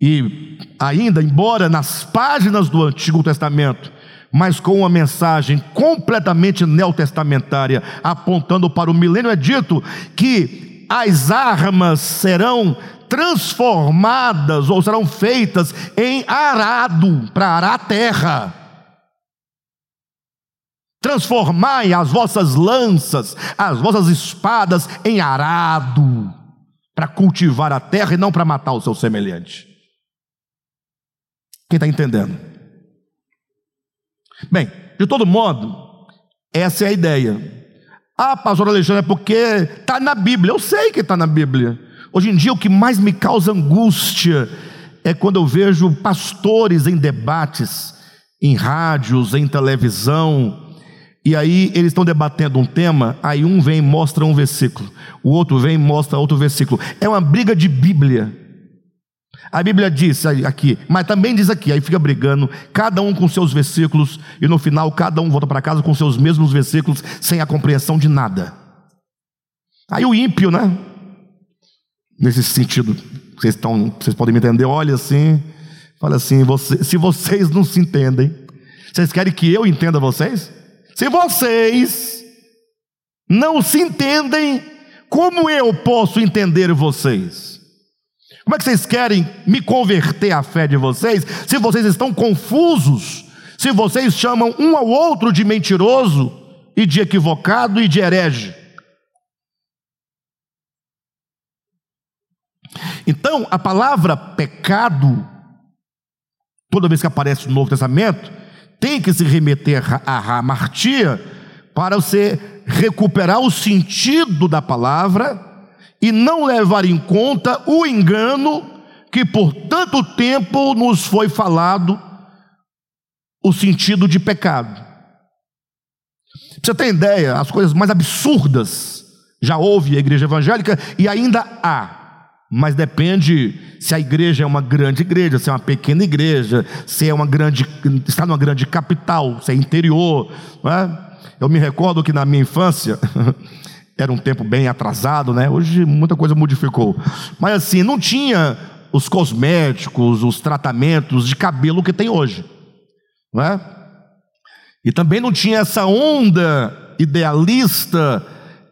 E ainda, embora nas páginas do Antigo Testamento, mas com uma mensagem completamente neotestamentária, apontando para o milênio, é dito que as armas serão transformadas ou serão feitas em arado para arar a terra. Transformai as vossas lanças, as vossas espadas em arado, para cultivar a terra e não para matar o seu semelhante. Quem está entendendo? Bem, de todo modo, essa é a ideia. Ah, pastor Alexandre, é porque está na Bíblia. Eu sei que está na Bíblia. Hoje em dia, o que mais me causa angústia é quando eu vejo pastores em debates, em rádios, em televisão, e aí eles estão debatendo um tema, aí um vem e mostra um versículo, o outro vem e mostra outro versículo. É uma briga de Bíblia. A Bíblia diz aqui, mas também diz aqui, aí fica brigando, cada um com seus versículos, e no final cada um volta para casa com seus mesmos versículos, sem a compreensão de nada. Aí o ímpio, né? Nesse sentido, vocês, estão, vocês podem me entender, olha assim, fala assim: você, se vocês não se entendem, vocês querem que eu entenda vocês? Se vocês não se entendem, como eu posso entender vocês? Como é que vocês querem me converter à fé de vocês se vocês estão confusos? Se vocês chamam um ao outro de mentiroso e de equivocado e de herege? Então, a palavra pecado, toda vez que aparece no Novo Testamento, tem que se remeter à ramartia para você recuperar o sentido da palavra e não levar em conta o engano que por tanto tempo nos foi falado o sentido de pecado. Você ter ideia, as coisas mais absurdas já houve a igreja evangélica e ainda há. Mas depende se a igreja é uma grande igreja, se é uma pequena igreja, se é uma grande, está numa grande capital, se é interior. É? Eu me recordo que na minha infância era um tempo bem atrasado, né? Hoje muita coisa modificou. Mas assim, não tinha os cosméticos, os tratamentos de cabelo que tem hoje. Não é? E também não tinha essa onda idealista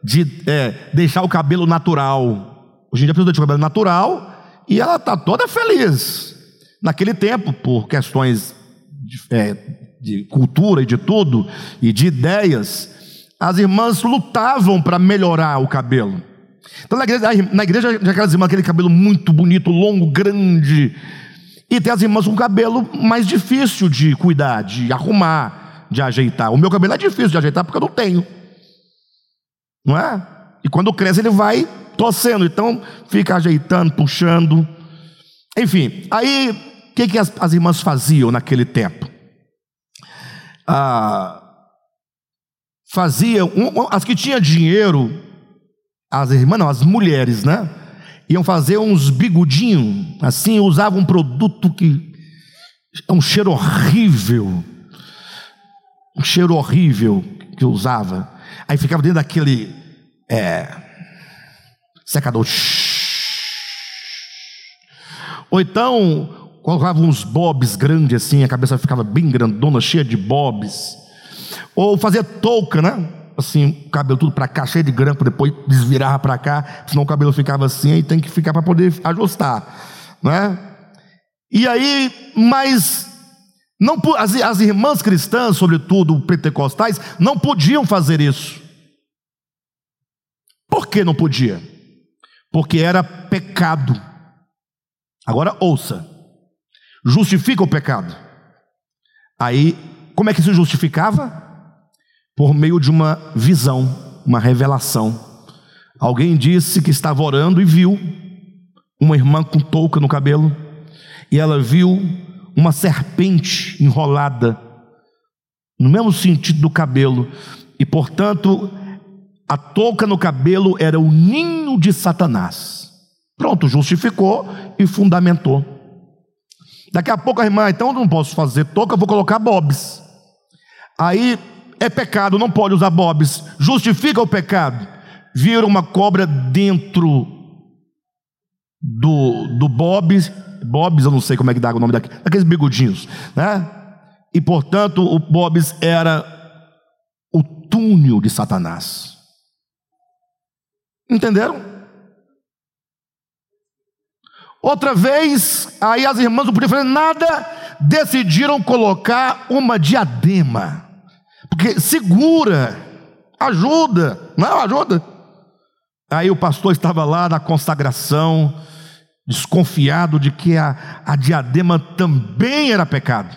de é, deixar o cabelo natural. Hoje em dia a pessoa tem cabelo natural e ela está toda feliz. Naquele tempo, por questões de, é, de cultura e de tudo, e de ideias, as irmãs lutavam para melhorar o cabelo. Então, na igreja, na igreja, aquelas irmãs, aquele cabelo muito bonito, longo, grande. E tem as irmãs com cabelo mais difícil de cuidar, de arrumar, de ajeitar. O meu cabelo é difícil de ajeitar porque eu não tenho. Não é? E quando cresce, ele vai torcendo. Então, fica ajeitando, puxando. Enfim, aí, o que, que as, as irmãs faziam naquele tempo? Ah, faziam, as que tinham dinheiro, as irmãs, não, as mulheres, né? Iam fazer uns bigodinhos, assim, usavam um produto que é um cheiro horrível, um cheiro horrível que usava. Aí ficava dentro daquele é, secador. Ou então colocava uns bobs grandes assim, a cabeça ficava bem grandona, cheia de bobs. Ou fazia touca, né? Assim, o cabelo tudo para cá, cheio de grampo, depois desvirava para cá, senão o cabelo ficava assim, aí tem que ficar para poder ajustar, né? E aí, mas não as, as irmãs cristãs, sobretudo pentecostais, não podiam fazer isso. Por que não podia? Porque era pecado. Agora ouça. Justifica o pecado. Aí, como é que se justificava? Por meio de uma visão, uma revelação. Alguém disse que estava orando e viu uma irmã com touca no cabelo, e ela viu uma serpente enrolada no mesmo sentido do cabelo, e portanto, a touca no cabelo era o ninho de Satanás. Pronto, justificou e fundamentou. Daqui a pouco a irmã, então não posso fazer touca, vou colocar bobs. Aí é pecado, não pode usar bobs. Justifica o pecado. Vira uma cobra dentro do, do bobs. Bobs, eu não sei como é que dá o nome daqueles, daqueles bigodinhos, né? E portanto, o bobs era o túnel de Satanás. Entenderam? Outra vez, aí as irmãs não podiam fazer nada, decidiram colocar uma diadema. Segura, ajuda, não ajuda. Aí o pastor estava lá na consagração, desconfiado de que a, a diadema também era pecado.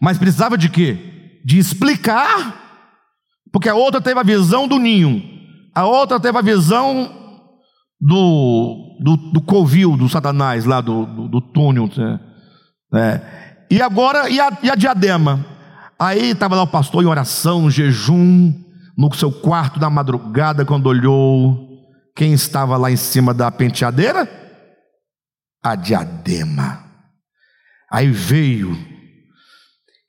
Mas precisava de quê? De explicar, porque a outra teve a visão do ninho, a outra teve a visão do, do, do covil do Satanás, lá do, do, do túnel. Né? E agora, e a, e a diadema? Aí estava lá o pastor em oração, jejum, no seu quarto da madrugada, quando olhou, quem estava lá em cima da penteadeira? A diadema. Aí veio,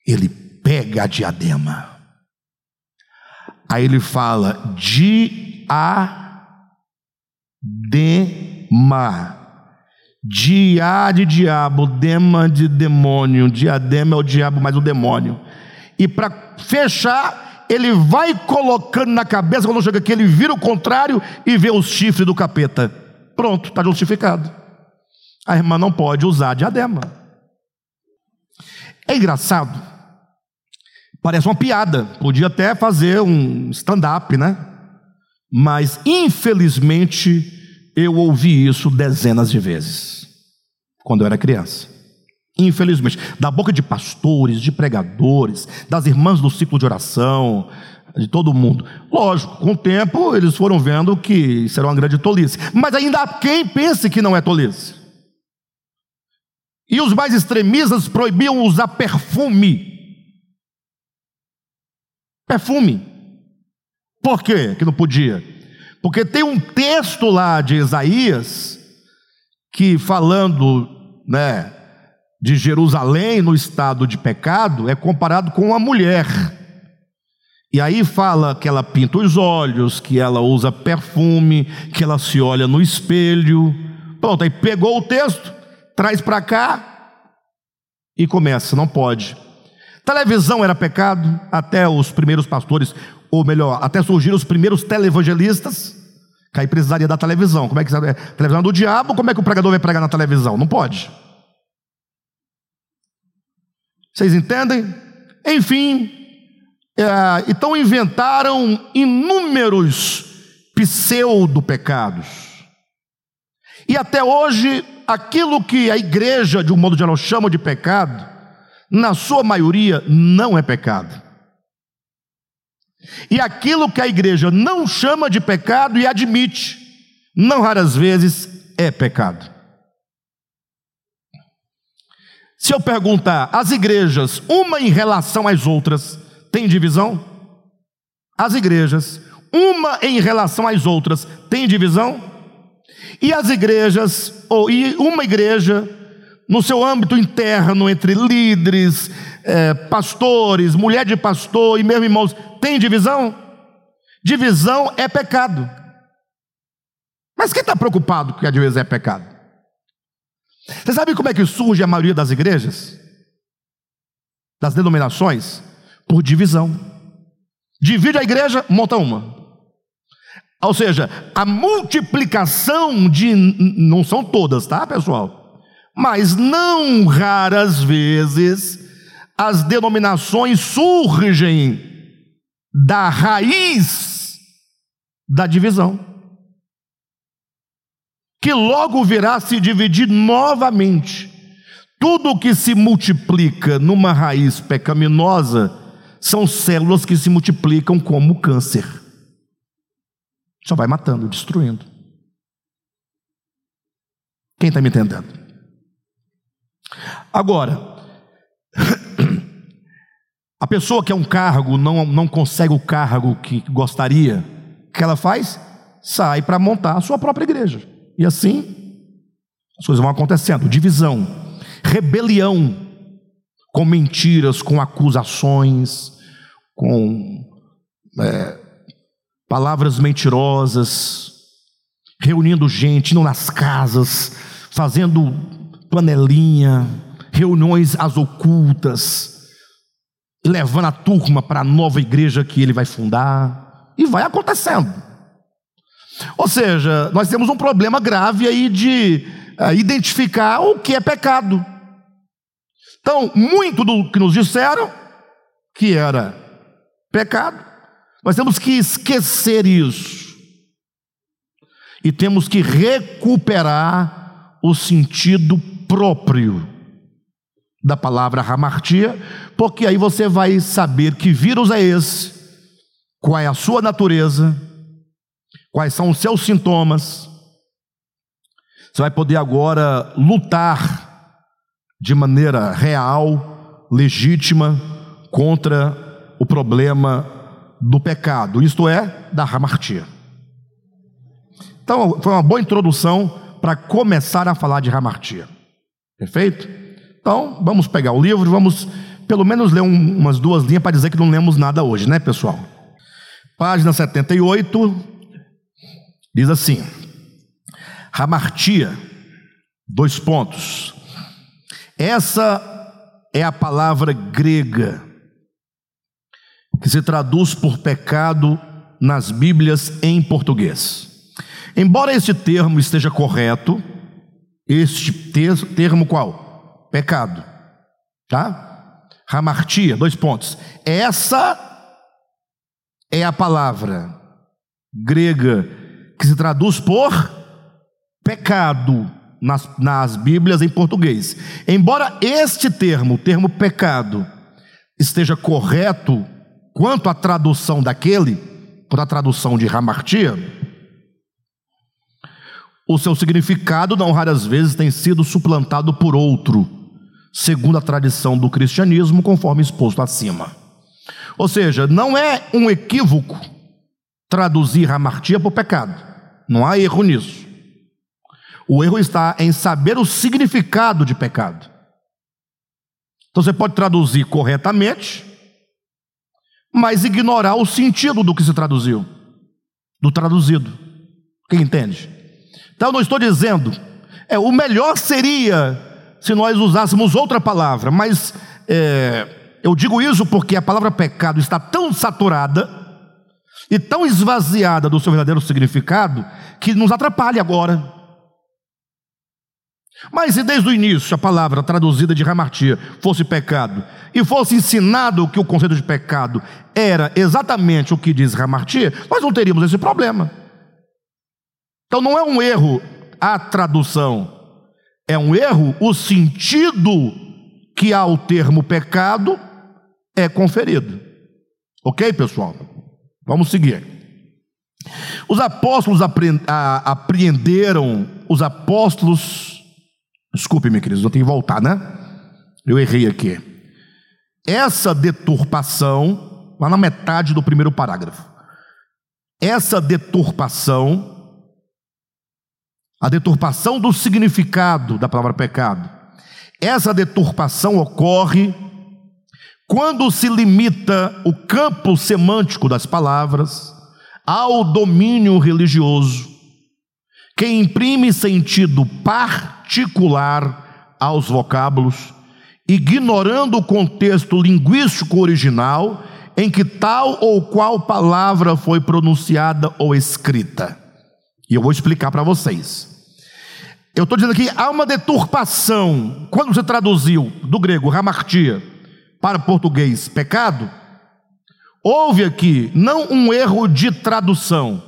ele pega a diadema. Aí ele fala: diadema. Dia de diabo, dema de demônio. Diadema é o diabo, mas o demônio. E para fechar, ele vai colocando na cabeça, quando chega aqui, ele vira o contrário e vê os chifres do capeta. Pronto, está justificado. A irmã não pode usar diadema. É engraçado. Parece uma piada. Podia até fazer um stand-up, né? Mas, infelizmente, eu ouvi isso dezenas de vezes, quando eu era criança. Infelizmente, da boca de pastores, de pregadores, das irmãs do ciclo de oração, de todo mundo. Lógico, com o tempo eles foram vendo que isso era uma grande tolice. Mas ainda há quem pense que não é tolice. E os mais extremistas proibiam usar perfume. Perfume. Por quê que não podia? Porque tem um texto lá de Isaías que falando, né, de Jerusalém no estado de pecado é comparado com uma mulher. E aí fala que ela pinta os olhos, que ela usa perfume, que ela se olha no espelho. Pronto, aí pegou o texto, traz para cá e começa, não pode. Televisão era pecado, até os primeiros pastores, ou melhor, até surgiram os primeiros televangelistas, que aí precisaria da televisão. Como é que é? Televisão do diabo, como é que o pregador vai pregar na televisão? Não pode. Vocês entendem? Enfim, É, então inventaram inúmeros pseudo-pecados. E até hoje, aquilo que a igreja, de um modo geral, chama de pecado, na sua maioria, não é pecado. E aquilo que a igreja não chama de pecado e admite, não raras vezes, é pecado. Se eu perguntar, as igrejas, uma em relação às outras, tem divisão? As igrejas, uma em relação às outras, tem divisão? E as igrejas, ou e uma igreja, no seu âmbito interno, entre líderes, é, pastores, mulher de pastor e mesmo irmãos, tem divisão? Divisão é pecado. Mas quem está preocupado que a divisão é pecado? Você sabe como é que surge a maioria das igrejas? Das denominações? Por divisão. Divide a igreja, monta uma. Ou seja, a multiplicação de. Não são todas, tá, pessoal? Mas não raras vezes as denominações surgem da raiz da divisão que logo virá se dividir novamente. Tudo que se multiplica numa raiz pecaminosa são células que se multiplicam como câncer. Só vai matando, destruindo. Quem está me entendendo? Agora, a pessoa que é um cargo não, não consegue o cargo que gostaria, o que ela faz? Sai para montar a sua própria igreja. E assim, as coisas vão acontecendo: divisão, rebelião, com mentiras, com acusações, com é, palavras mentirosas, reunindo gente, indo nas casas, fazendo panelinha, reuniões às ocultas, levando a turma para a nova igreja que ele vai fundar, e vai acontecendo. Ou seja, nós temos um problema grave aí de uh, identificar o que é pecado. Então, muito do que nos disseram que era pecado, nós temos que esquecer isso. E temos que recuperar o sentido próprio da palavra ramartia, porque aí você vai saber que vírus é esse, qual é a sua natureza quais são os seus sintomas. Você vai poder agora lutar de maneira real, legítima, contra o problema do pecado, isto é, da ramartia. Então, foi uma boa introdução para começar a falar de ramartia. Perfeito? Então, vamos pegar o livro, vamos pelo menos ler um, umas duas linhas para dizer que não lemos nada hoje, né, pessoal? Página 78, Diz assim: Ramartia, dois pontos. Essa é a palavra grega que se traduz por pecado nas Bíblias em português. Embora este termo esteja correto, este termo qual? Pecado. Tá? Ramartia, dois pontos. Essa é a palavra grega que se traduz por pecado nas, nas Bíblias em português. Embora este termo, o termo pecado, esteja correto quanto à tradução daquele, por a tradução de Ramartia, o seu significado, não raras vezes, tem sido suplantado por outro, segundo a tradição do cristianismo, conforme exposto acima. Ou seja, não é um equívoco traduzir Ramartia por pecado. Não há erro nisso. O erro está em saber o significado de pecado. Então você pode traduzir corretamente, mas ignorar o sentido do que se traduziu, do traduzido. Quem entende? Então não estou dizendo, é o melhor seria se nós usássemos outra palavra, mas é, eu digo isso porque a palavra pecado está tão saturada e tão esvaziada do seu verdadeiro significado que nos atrapalha agora. Mas se desde o início a palavra traduzida de hamartia fosse pecado e fosse ensinado que o conceito de pecado era exatamente o que diz hamartia, nós não teríamos esse problema. Então não é um erro a tradução, é um erro o sentido que ao termo pecado é conferido. Ok, pessoal? Vamos seguir. Os apóstolos apreenderam, os apóstolos Desculpe-me, queridos, eu tenho que voltar, né? Eu errei aqui. Essa deturpação, lá na metade do primeiro parágrafo, essa deturpação, a deturpação do significado da palavra pecado, essa deturpação ocorre quando se limita o campo semântico das palavras ao domínio religioso, que imprime sentido par particular aos vocábulos, ignorando o contexto linguístico original em que tal ou qual palavra foi pronunciada ou escrita. E eu vou explicar para vocês. Eu estou dizendo aqui, há uma deturpação. Quando você traduziu do grego hamartia para português pecado, houve aqui não um erro de tradução,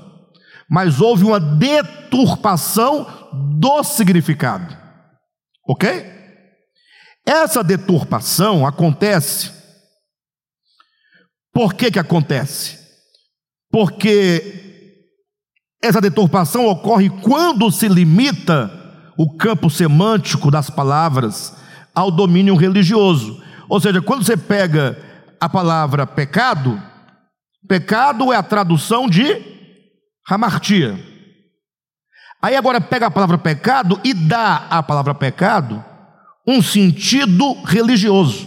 mas houve uma deturpação do significado. Ok? Essa deturpação acontece. Por que, que acontece? Porque essa deturpação ocorre quando se limita o campo semântico das palavras ao domínio religioso. Ou seja, quando você pega a palavra pecado, pecado é a tradução de hamartia. Aí agora pega a palavra pecado e dá à palavra pecado um sentido religioso.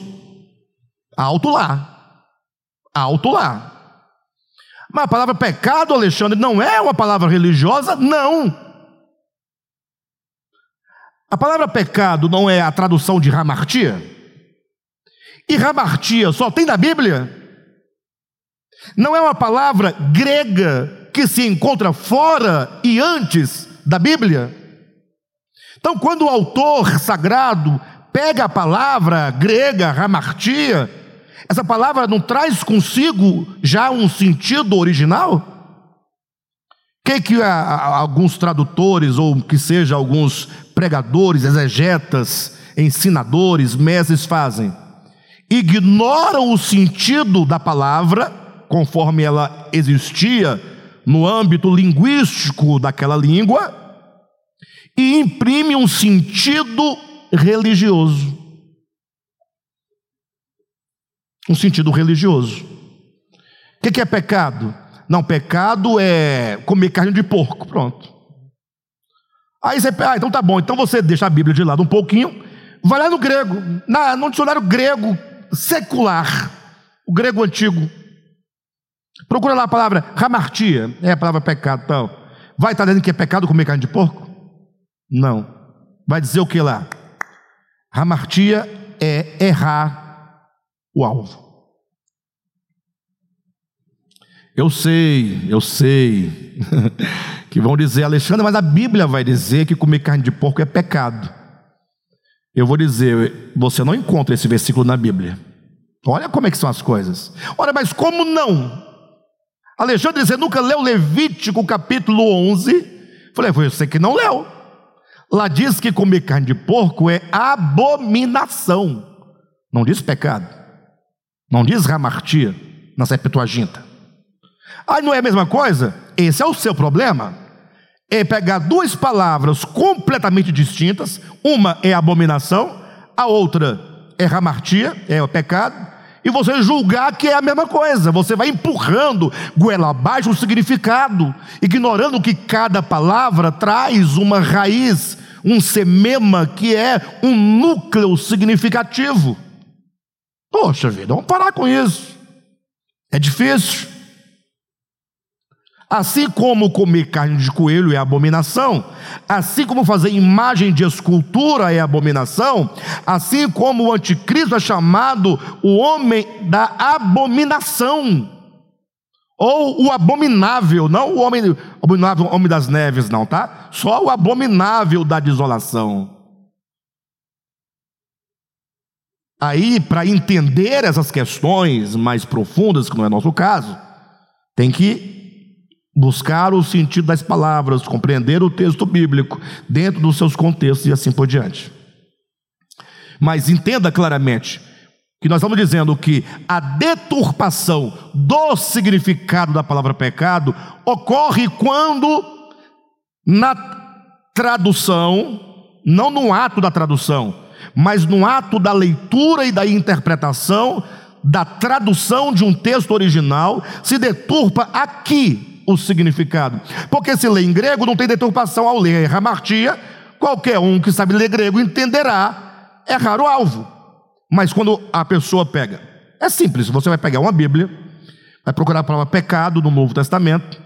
Alto lá. Alto lá. Mas a palavra pecado, Alexandre, não é uma palavra religiosa? Não. A palavra pecado não é a tradução de ramartia? E ramartia só tem na Bíblia? Não é uma palavra grega que se encontra fora e antes da Bíblia. Então, quando o autor sagrado pega a palavra grega, ramartia, essa palavra não traz consigo já um sentido original? O que, que a, a, alguns tradutores, ou que seja alguns pregadores, exegetas, ensinadores, mestres fazem? Ignoram o sentido da palavra, conforme ela existia no âmbito linguístico daquela língua e imprime um sentido religioso. Um sentido religioso. O que é pecado? Não, pecado é comer carne de porco. Pronto. Aí você, ah, então tá bom. Então você deixa a Bíblia de lado um pouquinho, vai lá no grego, na, no dicionário grego secular, o grego antigo. Procura lá a palavra hamartia, é a palavra pecado. Então, vai estar dizendo que é pecado comer carne de porco? Não. Vai dizer o que lá? Hamartia é errar o alvo. Eu sei, eu sei, que vão dizer, Alexandre, mas a Bíblia vai dizer que comer carne de porco é pecado. Eu vou dizer, você não encontra esse versículo na Bíblia. Olha como é que são as coisas. Olha, mas como não? Alexandre, você nunca leu Levítico capítulo 11? Falei, foi você que não leu. Lá diz que comer carne de porco é abominação. Não diz pecado. Não diz ramartia na Septuaginta. Aí não é a mesma coisa? Esse é o seu problema. É pegar duas palavras completamente distintas. Uma é abominação, a outra é ramartia, é o pecado e você julgar que é a mesma coisa. Você vai empurrando goela abaixo o significado, ignorando que cada palavra traz uma raiz, um semema que é um núcleo significativo. Poxa vida, vamos parar com isso. É difícil. Assim como comer carne de coelho é abominação, assim como fazer imagem de escultura é abominação, assim como o anticristo é chamado o homem da abominação, ou o abominável, não o homem abominável, homem das neves, não, tá? Só o abominável da desolação. Aí, para entender essas questões mais profundas, que não é nosso caso, tem que buscar o sentido das palavras, compreender o texto bíblico dentro dos seus contextos e assim por diante. Mas entenda claramente que nós estamos dizendo que a deturpação do significado da palavra pecado ocorre quando na tradução, não no ato da tradução, mas no ato da leitura e da interpretação, da tradução de um texto original, se deturpa aqui o significado. Porque se lê em grego, não tem deturpação ao ler ramartia, qualquer um que sabe ler grego entenderá, é raro alvo. Mas quando a pessoa pega, é simples, você vai pegar uma Bíblia, vai procurar a palavra pecado no Novo Testamento,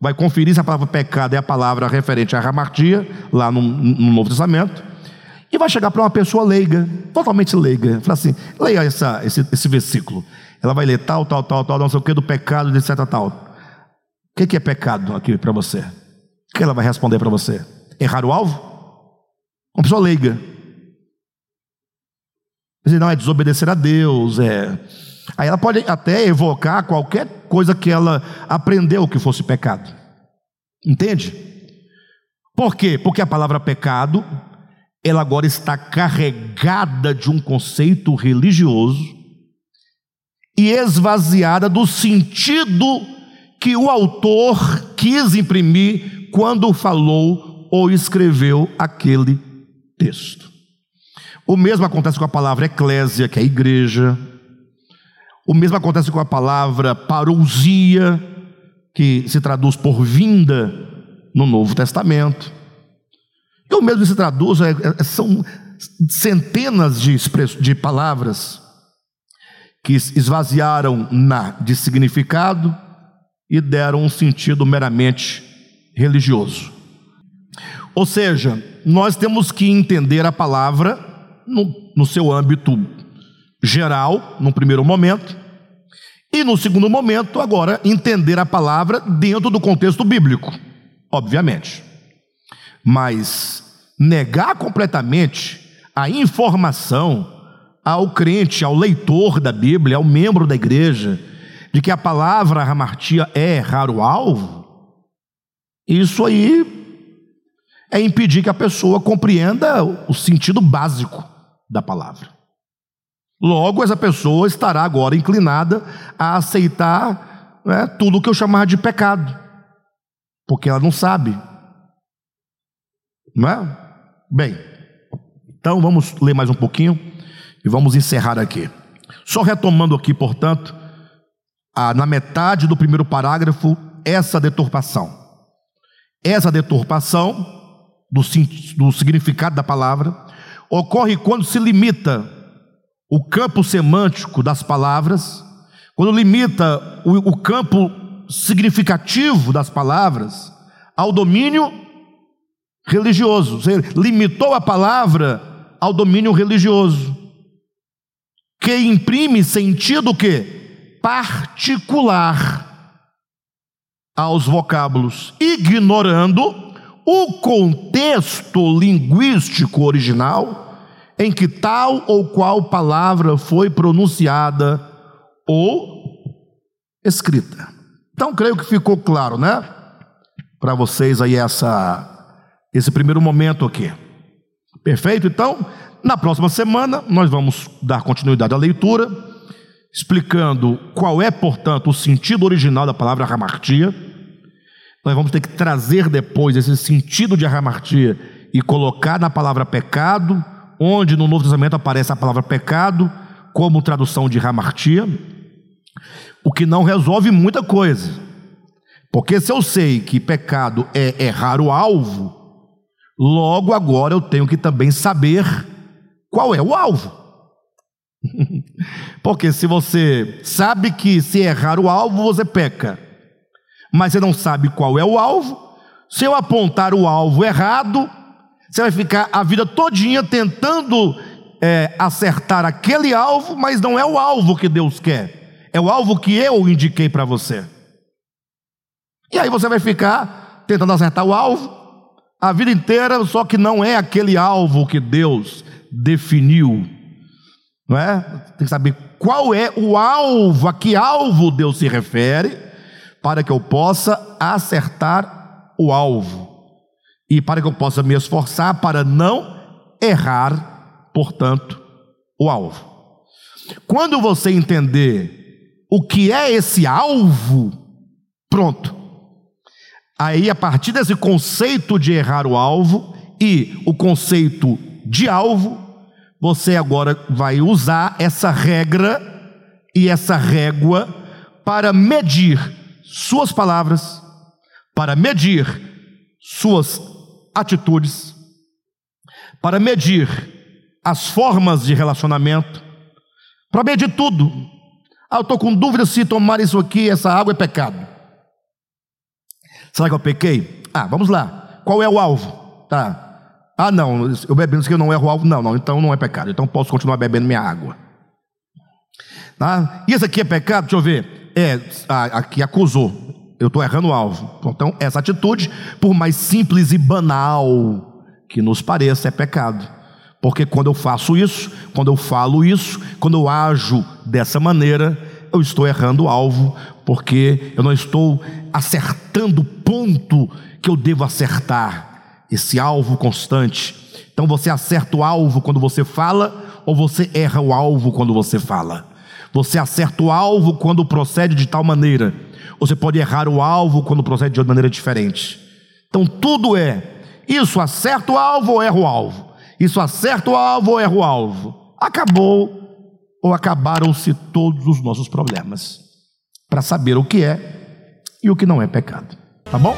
vai conferir se a palavra pecado é a palavra referente à ramartia, lá no, no Novo Testamento, e vai chegar para uma pessoa leiga, totalmente leiga, falar assim: leia essa, esse, esse versículo. Ela vai ler tal, tal, tal, tal, não sei o que do pecado, etc. Tal. O que, que é pecado aqui para você? O que ela vai responder para você? Errar o alvo? Uma pessoa leiga. Não, é desobedecer a Deus, é. Aí ela pode até evocar qualquer coisa que ela aprendeu que fosse pecado. Entende? Por quê? Porque a palavra pecado ela agora está carregada de um conceito religioso e esvaziada do sentido que o autor quis imprimir quando falou ou escreveu aquele texto. O mesmo acontece com a palavra eclésia, que é igreja. O mesmo acontece com a palavra parousia, que se traduz por vinda no Novo Testamento. E o mesmo se traduz, é, é, são centenas de, de palavras que esvaziaram na, de significado e deram um sentido meramente religioso. Ou seja, nós temos que entender a palavra no, no seu âmbito geral, no primeiro momento, e no segundo momento, agora, entender a palavra dentro do contexto bíblico, obviamente. Mas negar completamente a informação ao crente, ao leitor da Bíblia, ao membro da igreja, de que a palavra ramartia é raro alvo, isso aí é impedir que a pessoa compreenda o sentido básico da palavra. Logo, essa pessoa estará agora inclinada a aceitar né, tudo o que eu chamar de pecado, porque ela não sabe, não é? Bem, então vamos ler mais um pouquinho e vamos encerrar aqui. Só retomando aqui, portanto, na metade do primeiro parágrafo, essa deturpação. Essa deturpação do, do significado da palavra ocorre quando se limita o campo semântico das palavras, quando limita o, o campo significativo das palavras ao domínio religioso. Você limitou a palavra ao domínio religioso, que imprime sentido que particular aos vocábulos, ignorando o contexto linguístico original em que tal ou qual palavra foi pronunciada ou escrita. Então, creio que ficou claro, né? Para vocês aí essa esse primeiro momento aqui. Perfeito? Então, na próxima semana, nós vamos dar continuidade à leitura, explicando qual é, portanto, o sentido original da palavra ramartia. Nós vamos ter que trazer depois esse sentido de ramartia e colocar na palavra pecado, onde no Novo Testamento aparece a palavra pecado como tradução de ramartia, o que não resolve muita coisa. Porque se eu sei que pecado é errar o alvo, Logo agora eu tenho que também saber qual é o alvo. Porque se você sabe que se errar o alvo, você peca, mas você não sabe qual é o alvo, se eu apontar o alvo errado, você vai ficar a vida todinha tentando é, acertar aquele alvo, mas não é o alvo que Deus quer, é o alvo que eu indiquei para você. E aí você vai ficar tentando acertar o alvo, a vida inteira, só que não é aquele alvo que Deus definiu. Não é? Tem que saber qual é o alvo, a que alvo Deus se refere, para que eu possa acertar o alvo e para que eu possa me esforçar para não errar, portanto, o alvo. Quando você entender o que é esse alvo, pronto. Aí, a partir desse conceito de errar o alvo e o conceito de alvo, você agora vai usar essa regra e essa régua para medir suas palavras, para medir suas atitudes, para medir as formas de relacionamento, para medir tudo. Ah, eu estou com dúvida se tomar isso aqui, essa água é pecado. Será que eu pequei? Ah, vamos lá. Qual é o alvo? Tá. Ah, não, eu bebendo isso aqui eu não erro o alvo. Não, não, então não é pecado. Então posso continuar bebendo minha água. Tá? E esse aqui é pecado? Deixa eu ver. É, aqui acusou. Eu estou errando o alvo. Então, essa atitude, por mais simples e banal que nos pareça, é pecado. Porque quando eu faço isso, quando eu falo isso, quando eu ajo dessa maneira, eu estou errando o alvo, porque eu não estou acertando o ponto que eu devo acertar esse alvo constante. Então você acerta o alvo quando você fala, ou você erra o alvo quando você fala. Você acerta o alvo quando procede de tal maneira, ou você pode errar o alvo quando procede de outra maneira diferente. Então tudo é: isso acerta o alvo ou erra o alvo? Isso acerta o alvo ou erra o alvo? Acabou ou acabaram-se todos os nossos problemas para saber o que é e o que não é pecado. Tá bom?